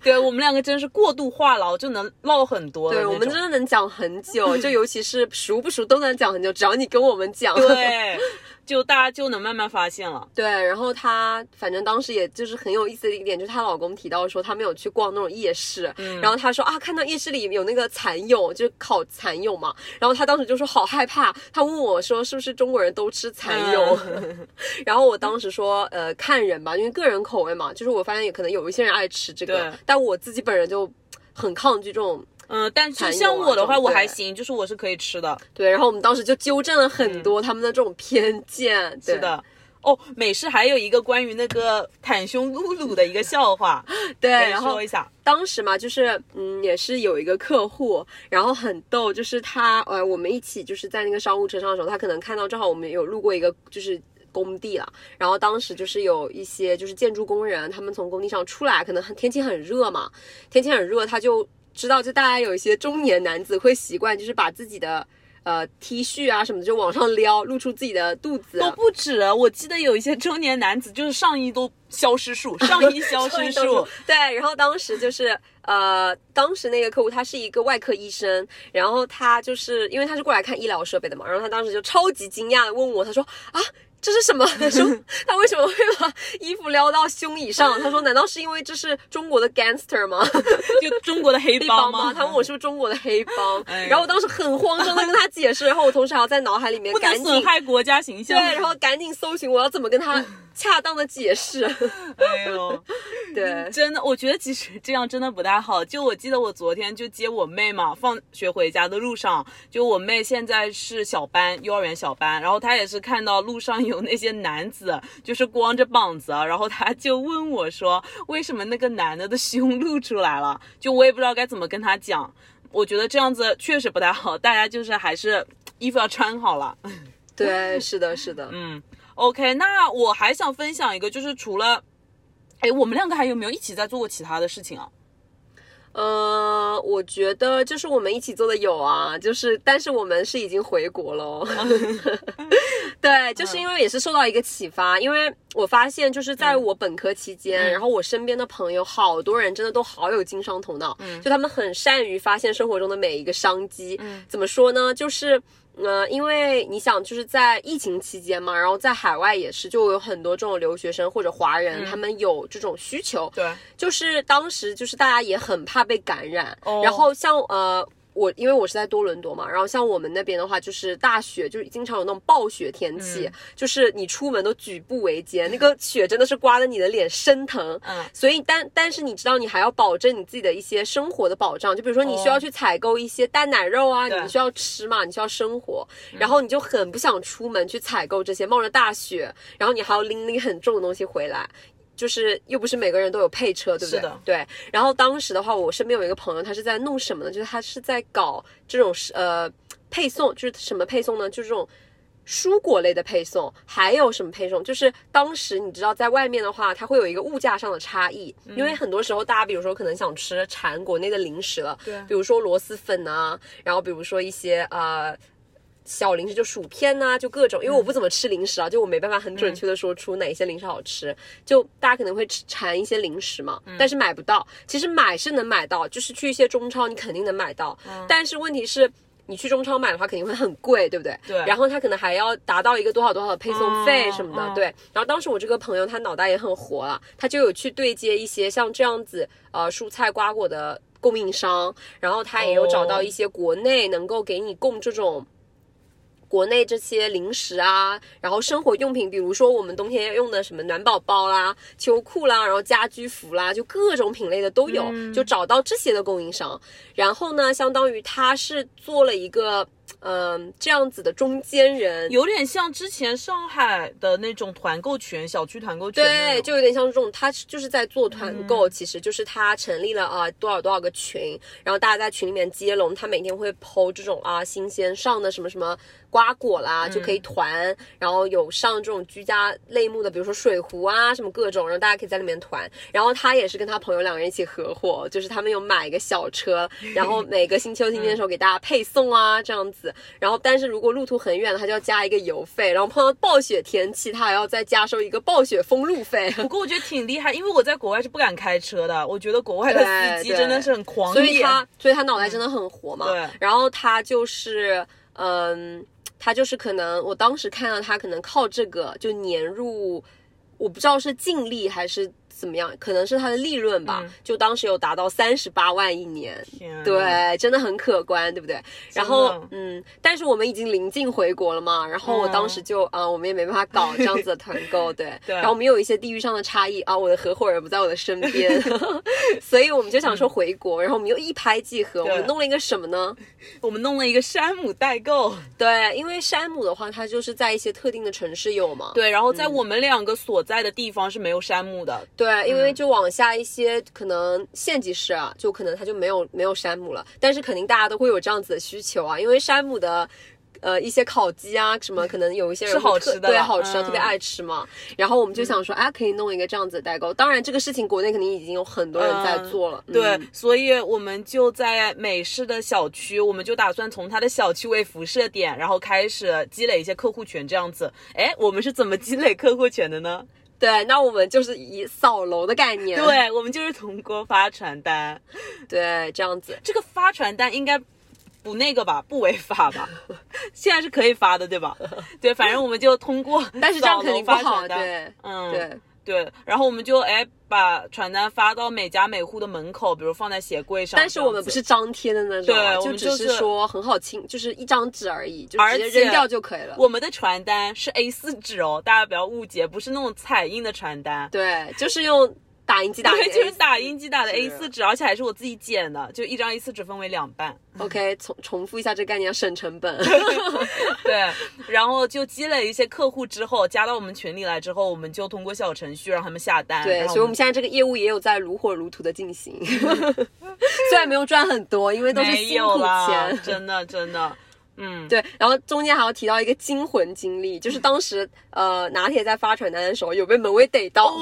对我们两个真是过度话痨，就能唠很多对，我们真的能讲很久，就尤其是熟不熟都能讲很久，只要你跟我们讲。对，就大家就能慢慢发现了。对，然后她反正当时也就是很有意思的一点，就是她老公提到说他们有去逛那种夜市，嗯然后她说啊，看到夜市里有那个蚕蛹，就是烤蚕蛹嘛，然后她当时就说好害怕，她问我说是不是中国人都吃蚕蛹，嗯 然后我当时说呃看人吧，因为个人口味嘛，就是我发现也可能有一些人爱吃这个，但我自己本人就。很抗拒这种。嗯，但是像我的话，我还行，就是我是可以吃的。对，然后我们当时就纠正了很多他们的这种偏见。对的。哦，美式还有一个关于那个袒胸露乳的一个笑话，对，然后说一下。当时嘛，就是嗯，也是有一个客户，然后很逗，就是他呃，我们一起就是在那个商务车上的时候，他可能看到正好我们有路过一个就是。工地了，然后当时就是有一些就是建筑工人，他们从工地上出来，可能很天气很热嘛，天气很热，他就知道就大家有一些中年男子会习惯就是把自己的呃 T 恤啊什么的就往上撩，露出自己的肚子，都不止，我记得有一些中年男子就是上衣都消失术，上衣消失 术，对，然后当时就是呃，当时那个客户他是一个外科医生，然后他就是因为他是过来看医疗设备的嘛，然后他当时就超级惊讶的问我，他说啊。这是什么？他说他为什么会把衣服撩到胸以上？他说难道是因为这是中国的 gangster 吗？就中国的黑黑帮吗？他问我是不是中国的黑帮，哎然后我当时很慌张的跟他解释，然后我同时还要在脑海里面赶紧损害国家形象。对，然后赶紧搜寻我要怎么跟他恰当的解释。哎呦，对，真的，我觉得其实这样真的不太好。就我记得我昨天就接我妹嘛，放学回家的路上，就我妹现在是小班，幼儿园小班，然后她也是看到路上有那些男子就是光着膀子，然后她就问我说，为什么那个男的的胸露出来了？就我也不知道该怎么跟她讲。我觉得这样子确实不太好，大家就是还是衣服要穿好了。对，是的，是的。嗯，OK，那我还想分享一个，就是除了，哎，我们两个还有没有一起在做过其他的事情啊？呃，我觉得就是我们一起做的有啊，就是但是我们是已经回国了哦。对，就是因为也是受到一个启发，因为我发现就是在我本科期间，然后我身边的朋友好多人真的都好有经商头脑，就他们很善于发现生活中的每一个商机。怎么说呢？就是。呃，因为你想，就是在疫情期间嘛，然后在海外也是，就有很多这种留学生或者华人，他们有这种需求，对，就是当时就是大家也很怕被感染，哦然后像呃。我因为我是在多伦多嘛，然后像我们那边的话，就是大雪，就是经常有那种暴雪天气，就是你出门都举步维艰，那个雪真的是刮得你的脸生疼。嗯，所以但但是你知道，你还要保证你自己的一些生活的保障，就比如说你需要去采购一些蛋奶肉啊，对你需要吃嘛，你需要生活，然后你就很不想出门去采购这些，冒着大雪，然后你还要拎拎很重的东西回来。就是又不是每个人都有配车，对不对？是的对。然后当时的话，我身边有一个朋友，他是在弄什么呢？就是他是在搞这种呃配送，就是什么配送呢？就是这种蔬果类的配送，还有什么配送？就是当时你知道，在外面的话，它会有一个物价上的差异，因为很多时候大家比如说可能想吃馋国内的零食了，对比如说螺蛳粉啊，然后比如说一些呃。小零食就薯片呐、就各种，因为我不怎么吃零食啊，就我没办法很准确的说出哪一些零食好吃。就大家可能会吃馋一些零食嘛，但是买不到。其实买是能买到，就是去一些中超你肯定能买到，但是问题是。你去中超买的话，肯定会很贵，对不对？对然后他可能还要达到一个多少多少的配送费什么的，对。然后当时我这个朋友他脑袋也很活了，他就有去对接一些像这样子呃蔬菜瓜果的供应商，然后他也有找到一些国内能够给你供这种。国内这些零食啊，然后生活用品，比如说我们冬天要用的什么暖宝宝啦、秋裤啦，然后家居服啦，就各种品类的都有，就找到这些的供应商。然后呢，相当于他是做了一个嗯、这样子的中间人，有点像之前上海的那种团购群，小区团购群对，就有点像这种，他就是在做团购，其实就是他成立了啊多少多少个群，然后大家在群里面接龙，他每天会剖这种啊新鲜上的什么什么瓜果啦，就可以团，然后有上这种居家类目的，比如说水壶啊什么各种，然后大家可以在里面团。然后他也是跟他朋友两个人一起合伙，就是他们有买一个小车，然后每个星期六、星期天的时候给大家配送啊这样子。然后但是如果路途很远，他就要加一个油费，然后碰到暴雪天气，他还要再加收一个暴雪封路费。不过我觉得挺厉害，因为我在国外是不敢开车的，我觉得国外的司机真的是很狂野所以。他所以他脑袋真的很活嘛。对然后他就是嗯，他就是可能我当时看到他可能靠这个就年入，我不知道是净利还是怎么样？可能是它的利润吧，嗯就当时有达到三十八万一年。对，真的很可观，对不对？然后，嗯，但是我们已经临近回国了嘛，然后我当时就啊、我们也没办法搞这样子的团购，对。嗯对然后我们有一些地域上的差异啊，我的合伙人不在我的身边，所以我们就想说回国，然后我们又一拍即合，我们弄了一个什么呢？我们弄了一个山姆代购，对，因为山姆的话，它就是在一些特定的城市有嘛。对，然后在我们两个所在的地方是没有山姆的，对，因为就往下一些可能县级市啊，就可能它就没有没有山姆了，但是肯定大家都会有这样子的需求啊，因为山姆的。呃，一些烤鸡啊，什么可能有一些人是好吃的对好吃的，嗯特别爱吃嘛。然后我们就想说，哎、可以弄一个这样子的代购。当然，这个事情国内肯定已经有很多人在做了。对，嗯所以我们就在美式的小区，我们就打算从它的小区为辐射点，然后开始积累一些客户群，这样子。哎，我们是怎么积累客户群的呢？对，那我们就是以扫楼的概念，对，我们就是通过发传单。对，这样子。这个发传单应该不那个吧，不违法吧？现在是可以发的，对吧？对，反正我们就通过但是这样肯定不好，传单对，嗯，对。对，然后我们就哎把传单发到每家每户的门口，比如放在鞋柜上。但是我们不是张贴的那种啊，对我就只是是说很好清，就是一张纸而已，就直接扔掉就可以了。我们的传单是 A 4纸哦，大家不要误解，不是那种彩印的传单。对，就是用打印机打的对，就是打印机打的 A 是4纸，而且还是我自己剪的，就一张 A 4纸分为两半。OK，重重复一下这个概念，省成本。对，然后就积累一些客户之后，加到我们群里来之后，我们就通过小程序让他们下单。对，所以我们现在这个业务也有在如火如荼的进行，虽然没有赚很多，因为都是没辛苦钱，。真的真的，嗯，对，然后中间还要提到一个惊魂经历，就是当时呃拿铁在发传单的时候，有被门卫逮到，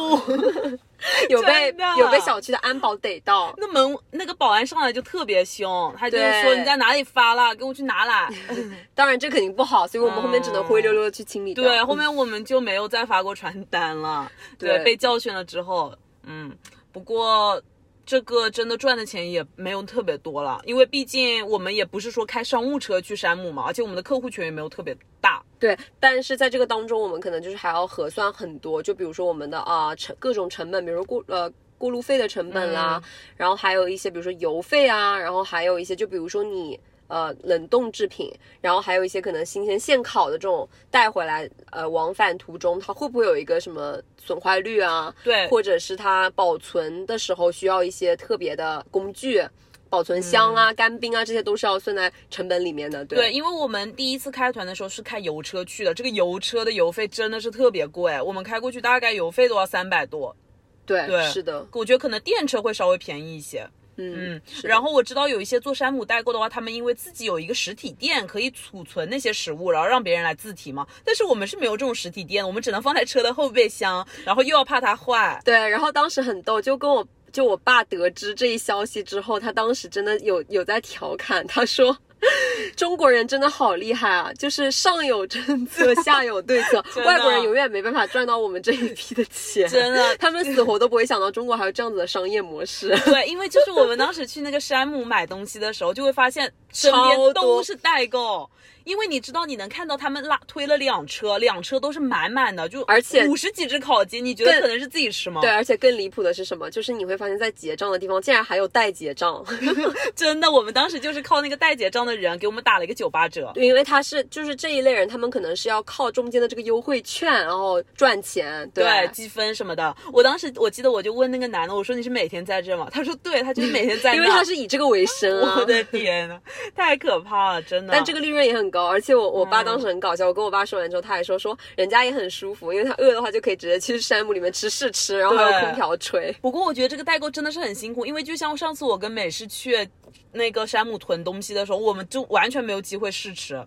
有被有被小区的安保逮到。那门那个保安上来就特别凶，他就说你在哪里发了，给我去拿来。当然这肯定不好，所以我们后面只能灰溜溜的去清理掉。对，后面我们就没有再发过传单了。对，对被教训了之后，嗯，不过。这个真的赚的钱也没有特别多了，因为毕竟我们也不是说开商务车去山姆嘛，而且我们的客户群也没有特别大。对，但是在这个当中，我们可能就是还要核算很多，就比如说我们的啊成、各种成本，比如说过呃过路费的成本啦，嗯然后还有一些比如说油费啊，然后还有一些就比如说你。呃，冷冻制品，然后还有一些可能新鲜现烤的这种带回来，呃，往返途中它会不会有一个什么损坏率啊？对，或者是它保存的时候需要一些特别的工具，保存箱啊、干冰啊，这些都是要算在成本里面的。对，对，因为我们第一次开团的时候是开油车去的，这个油车的油费真的是特别贵，我们开过去大概油费都要三百多。对，对是的，我觉得可能电车会稍微便宜一些。嗯嗯，然后我知道有一些做山姆代购的话，他们因为自己有一个实体店可以储存那些食物，然后让别人来自提嘛。但是我们是没有这种实体店，我们只能放在车的后备箱，然后又要怕它坏。对，然后当时很逗，就跟我就我爸得知这一消息之后，他当时真的有有在调侃，他说。中国人真的好厉害啊！就是上有政策，下有对策，外国人永远没办法赚到我们这一批的钱。真的 他们死活都不会想到中国还有这样子的商业模式。对，因为就是我们当时去那个山姆买东西的时候，就会发现身边都是代购。因为你知道，你能看到他们拉推了两车，两车都是满满的，就而且五十几只烤鸡，你觉得可能是自己吃吗？对，，而且更离谱的是什么？就是你会发现在结账的地方竟然还有代结账，真的，我们当时就是靠那个代结账的人给我们打了一个九八折。对因为他是就是这一类人，他们可能是要靠中间的这个优惠券，然后赚钱。对，对，积分什么的。我当时我记得我就问那个男的，我说你是每天在这吗？他说对，他就是每天在。因为他是以这个为生啊。我的天呐，太可怕了，真的。但这个利润也很高，而且我我爸当时很搞笑，我跟我爸说完之后，他还说说人家也很舒服，因为他饿的话就可以直接去山姆里面吃试吃，然后还有空调吹。不过我觉得这个代购真的是很辛苦，因为就像上次我跟美式去那个山姆囤东西的时候，我们就完全没有机会试吃，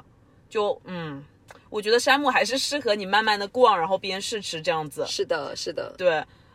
就嗯，我觉得山姆还是适合你慢慢的逛，然后边试吃这样子。是的，是的，对，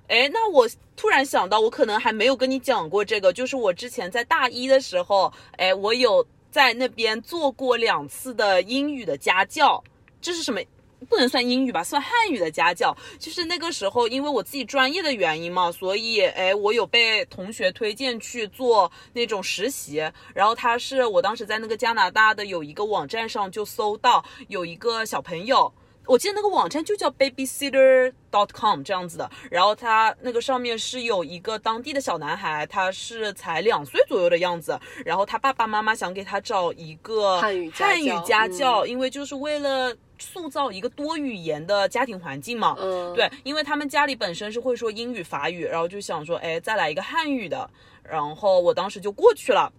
哎，那我突然想到，我可能还没有跟你讲过这个，就是我之前在大一的时候，哎，我有在那边做过两次的英语的家教，这是什么？不能算英语吧，算汉语的家教。就是那个时候，因为我自己专业的原因嘛，所以哎，我有被同学推荐去做那种实习。然后他是我当时在那个加拿大的有一个网站上就搜到有一个小朋友。我记得那个网站就叫 babysitter dot com 这样子的，然后它那个上面是有一个当地的小男孩，他是才两岁左右的样子，然后他爸爸妈妈想给他找一个汉语家教汉语家教，因为就是为了。塑造一个多语言的家庭环境嘛，嗯，对，因为他们家里本身是会说英语、法语，然后就想说，哎，再来一个汉语的，然后我当时就过去了，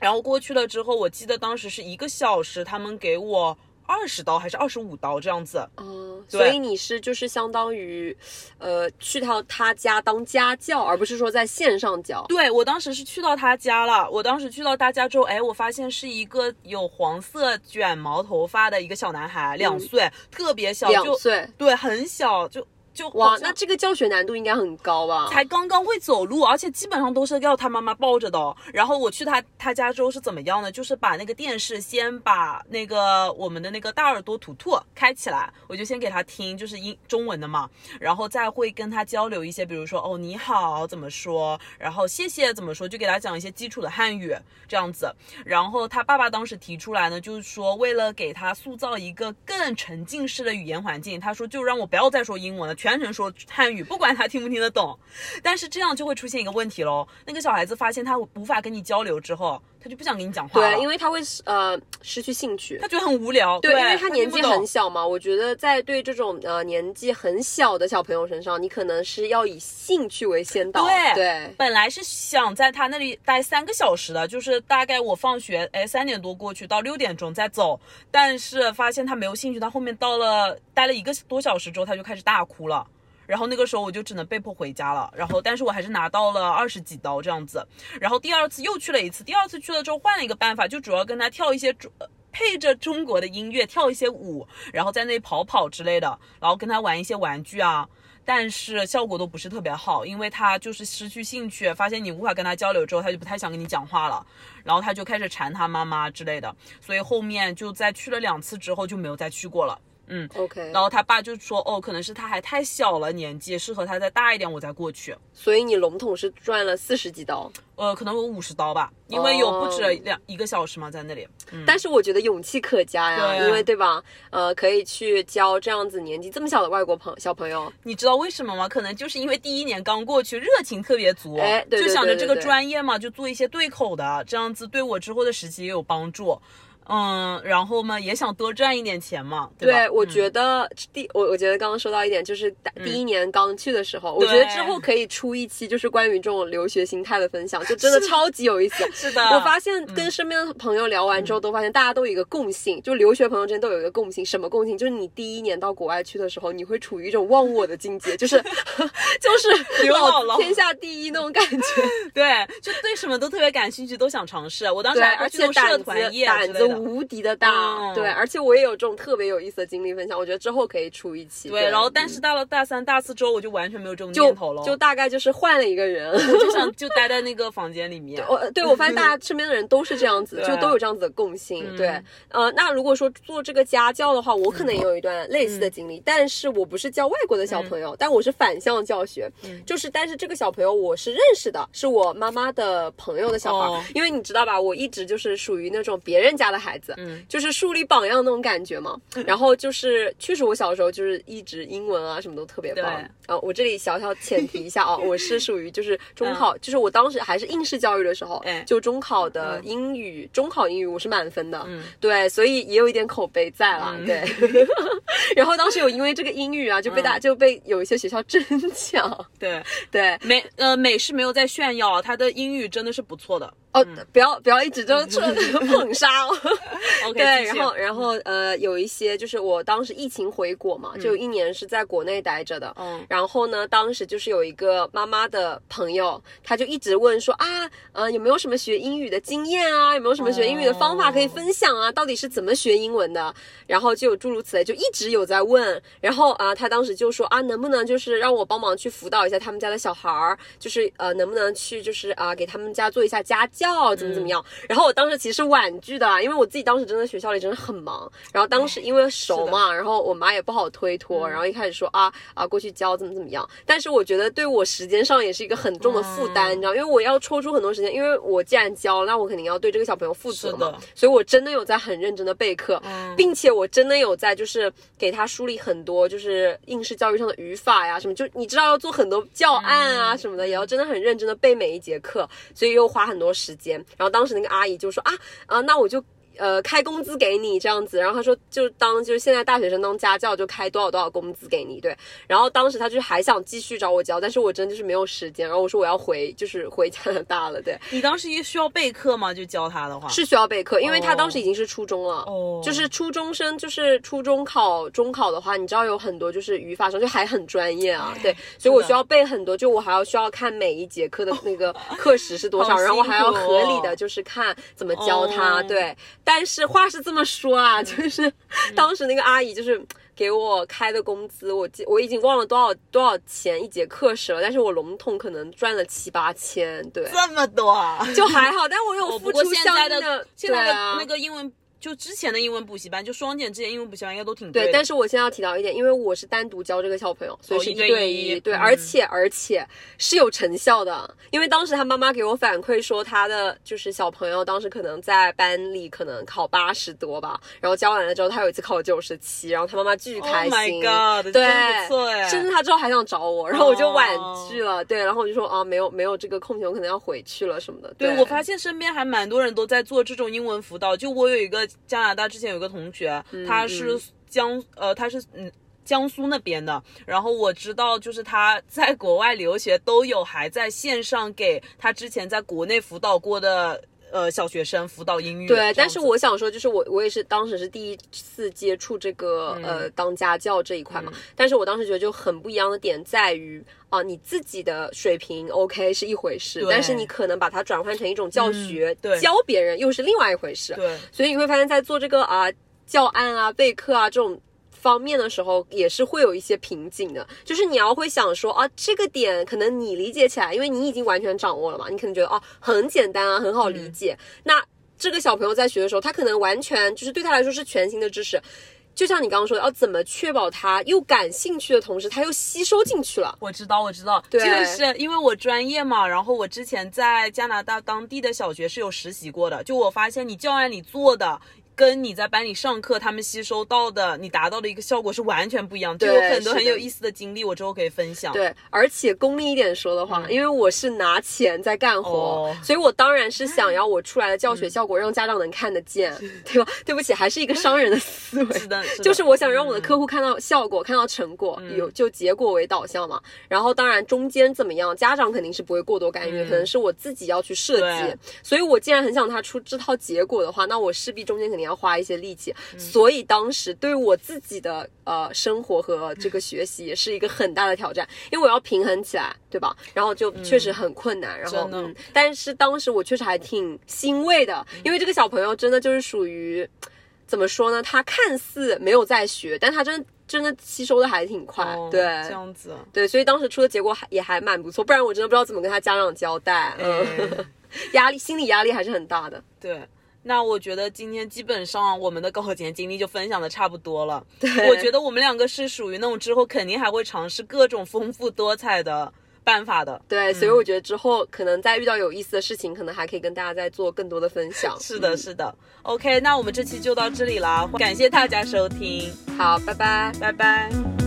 然后过去了之后，我记得当时是一个小时，他们给我二十刀还是二十五刀这样子，嗯，所以你是就是相当于，呃，去到他家当家教，而不是说在线上教。对我当时是去到他家了，我当时去到他家之后，哎，我发现是一个有黄色卷毛头发的一个小男孩，两岁，特别小，就两岁，对，很小，就就哇那这个教学难度应该很高吧？才刚刚会走路，而且基本上都是要他妈妈抱着的哦。然后我去他他家之后是怎么样呢？就是把那个电视先把那个我们的那个大耳朵图图开起来，我就先给他听，就是英中文的嘛，然后再会跟他交流一些，比如说哦你好怎么说，然后谢谢怎么说，就给他讲一些基础的汉语这样子。然后他爸爸当时提出来呢，就是说为了给他塑造一个更沉浸式的语言环境，他说就让我不要再说英文了，全程说汉语，不管他听不听得懂。但是这样就会出现一个问题喽，那个小孩子发现他无法跟你交流之后，他就不想跟你讲话了，对，因为他会呃失去兴趣。他觉得很无聊。对，对，因为他年纪很小嘛，我觉得在对这种呃年纪很小的小朋友身上，你可能是要以兴趣为先导。对对本来是想在他那里待三个小时的，就是大概我放学，哎，三点多过去到六点钟再走，但是发现他没有兴趣，他后面到了待了一个多小时之后，他就开始大哭了。然后那个时候我就只能被迫回家了，然后但是我还是拿到了二十几刀这样子，然后第二次又去了一次，第二次去了之后换了一个办法，就主要跟他跳一些中配着中国的音乐跳一些舞，然后在那里跑跑之类的，然后跟他玩一些玩具啊，但是效果都不是特别好，因为他就是失去兴趣，发现你无法跟他交流之后，他就不太想跟你讲话了，然后他就开始缠他妈妈之类的，所以后面就在去了两次之后就没有再去过了。嗯，，OK，然后他爸就说，哦，可能是他还太小了，年纪适合他再大一点，我再过去。所以你笼统是赚了四十几刀。呃，可能有五十刀吧，因为有不止哦两一个小时嘛，在那里。嗯，但是我觉得勇气可嘉呀，啊因为对吧？呃，可以去教这样子年纪这么小的外国朋小朋友，你知道为什么吗？可能就是因为第一年刚过去，热情特别足，哎对对就想着这个专业嘛，就做一些对口的，这样子对我之后的实习也有帮助。嗯，然后嘛，也想多赚一点钱嘛，对吧？对，我嗯觉得第我我觉得刚刚说到一点，就是打第一年刚去的时候，我觉得之后可以出一期，就是关于这种留学心态的分享，就真的超级有意思。是的，我发现跟身边的朋友聊完之后，都发现大家都有一个共性，就留学朋友之间都有一个共性，什么共性？就是你第一年到国外去的时候，你会处于一种忘我的境界，就是 就是 老天下第一那种感觉。对，就对什么都特别感兴趣，都想尝试。我当时，还而且胆子团业胆子的。无敌的大，嗯对，而且我也有这种特别有意思的经历分享，我觉得之后可以出一期。对，然后但是到了大三、大四之后，我就完全没有这种就念头了，就大概就是换了一个人。我就想就待在那个房间里面。我对我发现大家身边的人都是这样子，就都有这样子的共性。嗯对，呃，那如果说做这个家教的话，我可能也有一段类似的经嗯历，但是我不是教外国的小朋友，但我是反向教学，嗯就是但是这个小朋友我是认识的，是我妈妈的朋友的小孩，哦因为你知道吧，我一直就是属于那种别人家的孩子，嗯就是树立榜样那种感觉嘛。然后就是确实我小时候就是一直英文啊什么都特别棒啊。我这里小小前提一下啊，我是属于就是 中考，就是我当时还是应试教育的时候，就中考的嗯英语，中考英语我是满分的，嗯对，所以也有一点口碑在了，嗯对。然后当时有因为这个英语啊，就被大、嗯就被有一些学校争抢，对，对，美呃美是没有在炫耀，他的英语真的是不错的。哦，不要不要一直就 捧杀哦。OK，对，然后然后呃，有一些就是我当时疫情回国嘛，就有一年是在国内待着的。嗯然后呢，当时就是有一个妈妈的朋友，她就一直问说啊，呃，有没有什么学英语的经验啊？有没有什么学英语的方法可以分享啊？到底是怎么学英文的？然后就有诸如此类，就一直有在问。然后啊、他当时就说啊，能不能就是让我帮忙去辅导一下他们家的小孩儿，就是呃，能不能去就是啊、给他们家做一下家教校，怎么怎么样。然后我当时其实是婉拒的，因为我自己当时真的学校里真的很忙。然后当时因为熟嘛，然后我妈也不好推脱，然后一开始说啊啊过去教怎么怎么样。但是我觉得对我时间上也是一个很重的负担，你知道，因为我要抽出很多时间，因为我既然教，那我肯定要对这个小朋友负责嘛。所以我真的有在很认真的备课，并且我真的有在就是给他梳理很多就是应试教育上的语法呀什么，就你知道要做很多教案啊什么的，也要真的很认真的背每一节课，所以又花很多时间。然后当时那个阿姨就说啊啊，那我就。呃，开工资给你这样子，然后他说就当就是现在大学生当家教就开多少多少工资给你，对。然后当时他就还想继续找我教，但是我真的是没有时间。然后我说我要回就是回加拿大了，对。你当时也需要备课吗？就教他的话是需要备课，因为他当时已经是初中了，哦，就是初中生，就是初中考中考的话，你知道有很多就是语法上就还很专业啊，对。所以我需要背很多，就我还要需要看每一节课的那个课时是多少，然后我还要合理的就是看怎么教他，对。但是话是这么说啊，就是当时那个阿姨就是给我开的工资，我记我已经忘了多少多少钱一节课时了，但是我笼统可能赚了七八千，对，这么多就还好，但我有付出相应的现在的那个英文。就之前的英文补习班，就双减之前英文补习班应该都挺对。但是我现在要提到一点，因为我是单独教这个小朋友，所以是一对一，对，而且而且是有成效的。因为当时他妈妈给我反馈说，他的就是小朋友当时可能在班里可能考八十多吧，然后教完了之后，他有一次考九十七，然后他妈妈巨开心，对，不错哎。甚至他之后还想找我，然后我就婉拒了，对，然后我就说啊，没有没有这个空闲，我可能要回去了什么的。对我发现身边还蛮多人都在做这种英文辅导，就我有一个加拿大之前。有个同学，他是江呃，他是嗯江苏那边的，然后我知道就是他在国外留学都有还在线上给他之前在国内辅导过的呃小学生辅导英语。对，但是我想说，就是我我也是当时是第一次接触这个呃当家教这一块嘛，但是我当时觉得就很不一样的点在于啊，你自己的水平 OK 是一回事，但是你可能把它转换成一种教学，教别人又是另外一回事。对，所以你会发现在做这个啊。教案啊、备课啊这种方面的时候，也是会有一些瓶颈的。就是你要会想说啊，这个点可能你理解起来，因为你已经完全掌握了嘛，你可能觉得哦很简单啊，很好理解。那这个小朋友在学的时候，他可能完全就是对他来说是全新的知识。就像你刚刚说，要怎么确保他又感兴趣的同时，他又吸收进去了？我知道，我知道，这个是因为我专业嘛。然后我之前在加拿大当地的小学是有实习过的，就我发现你教案里做的。跟你在班里上课，他们吸收到的，你达到的一个效果是完全不一样。就有很多很有意思的经历，我之后可以分享。对，而且功利一点说的话，因为我是拿钱在干活，所以我当然是想要我出来的教学效果让家长能看得见，对吧？对不起，还是一个商人的思维。是的，就是我想让我的客户看到效果，看到成果，有就结果为导向嘛。然后当然中间怎么样，家长肯定是不会过多干预，可能是我自己要去设计。所以我既然很想他出这套结果的话，那我势必中间肯定。要花一些力气，所以当时对我自己的呃生活和这个学习也是一个很大的挑战，因为我要平衡起来，对吧？然后就确实很困难。然后嗯，但是当时我确实还挺欣慰的，因为这个小朋友真的就是属于怎么说呢？他看似没有在学，但他真真的吸收的还挺快。对，这样子。对，所以当时出的结果还也还蛮不错，不然我真的不知道怎么跟他家长交代。嗯，压力，心理压力还是很大的。对。那我觉得今天基本上我们的考前经历就分享的差不多了。对，我觉得我们两个是属于那种之后肯定还会尝试各种丰富多彩的办法的。对，所以我觉得之后可能再遇到有意思的事情，可能还可以跟大家再做更多的分享。是的，是的。OK，那我们这期就到这里啦，感谢大家收听。好，拜拜，拜拜。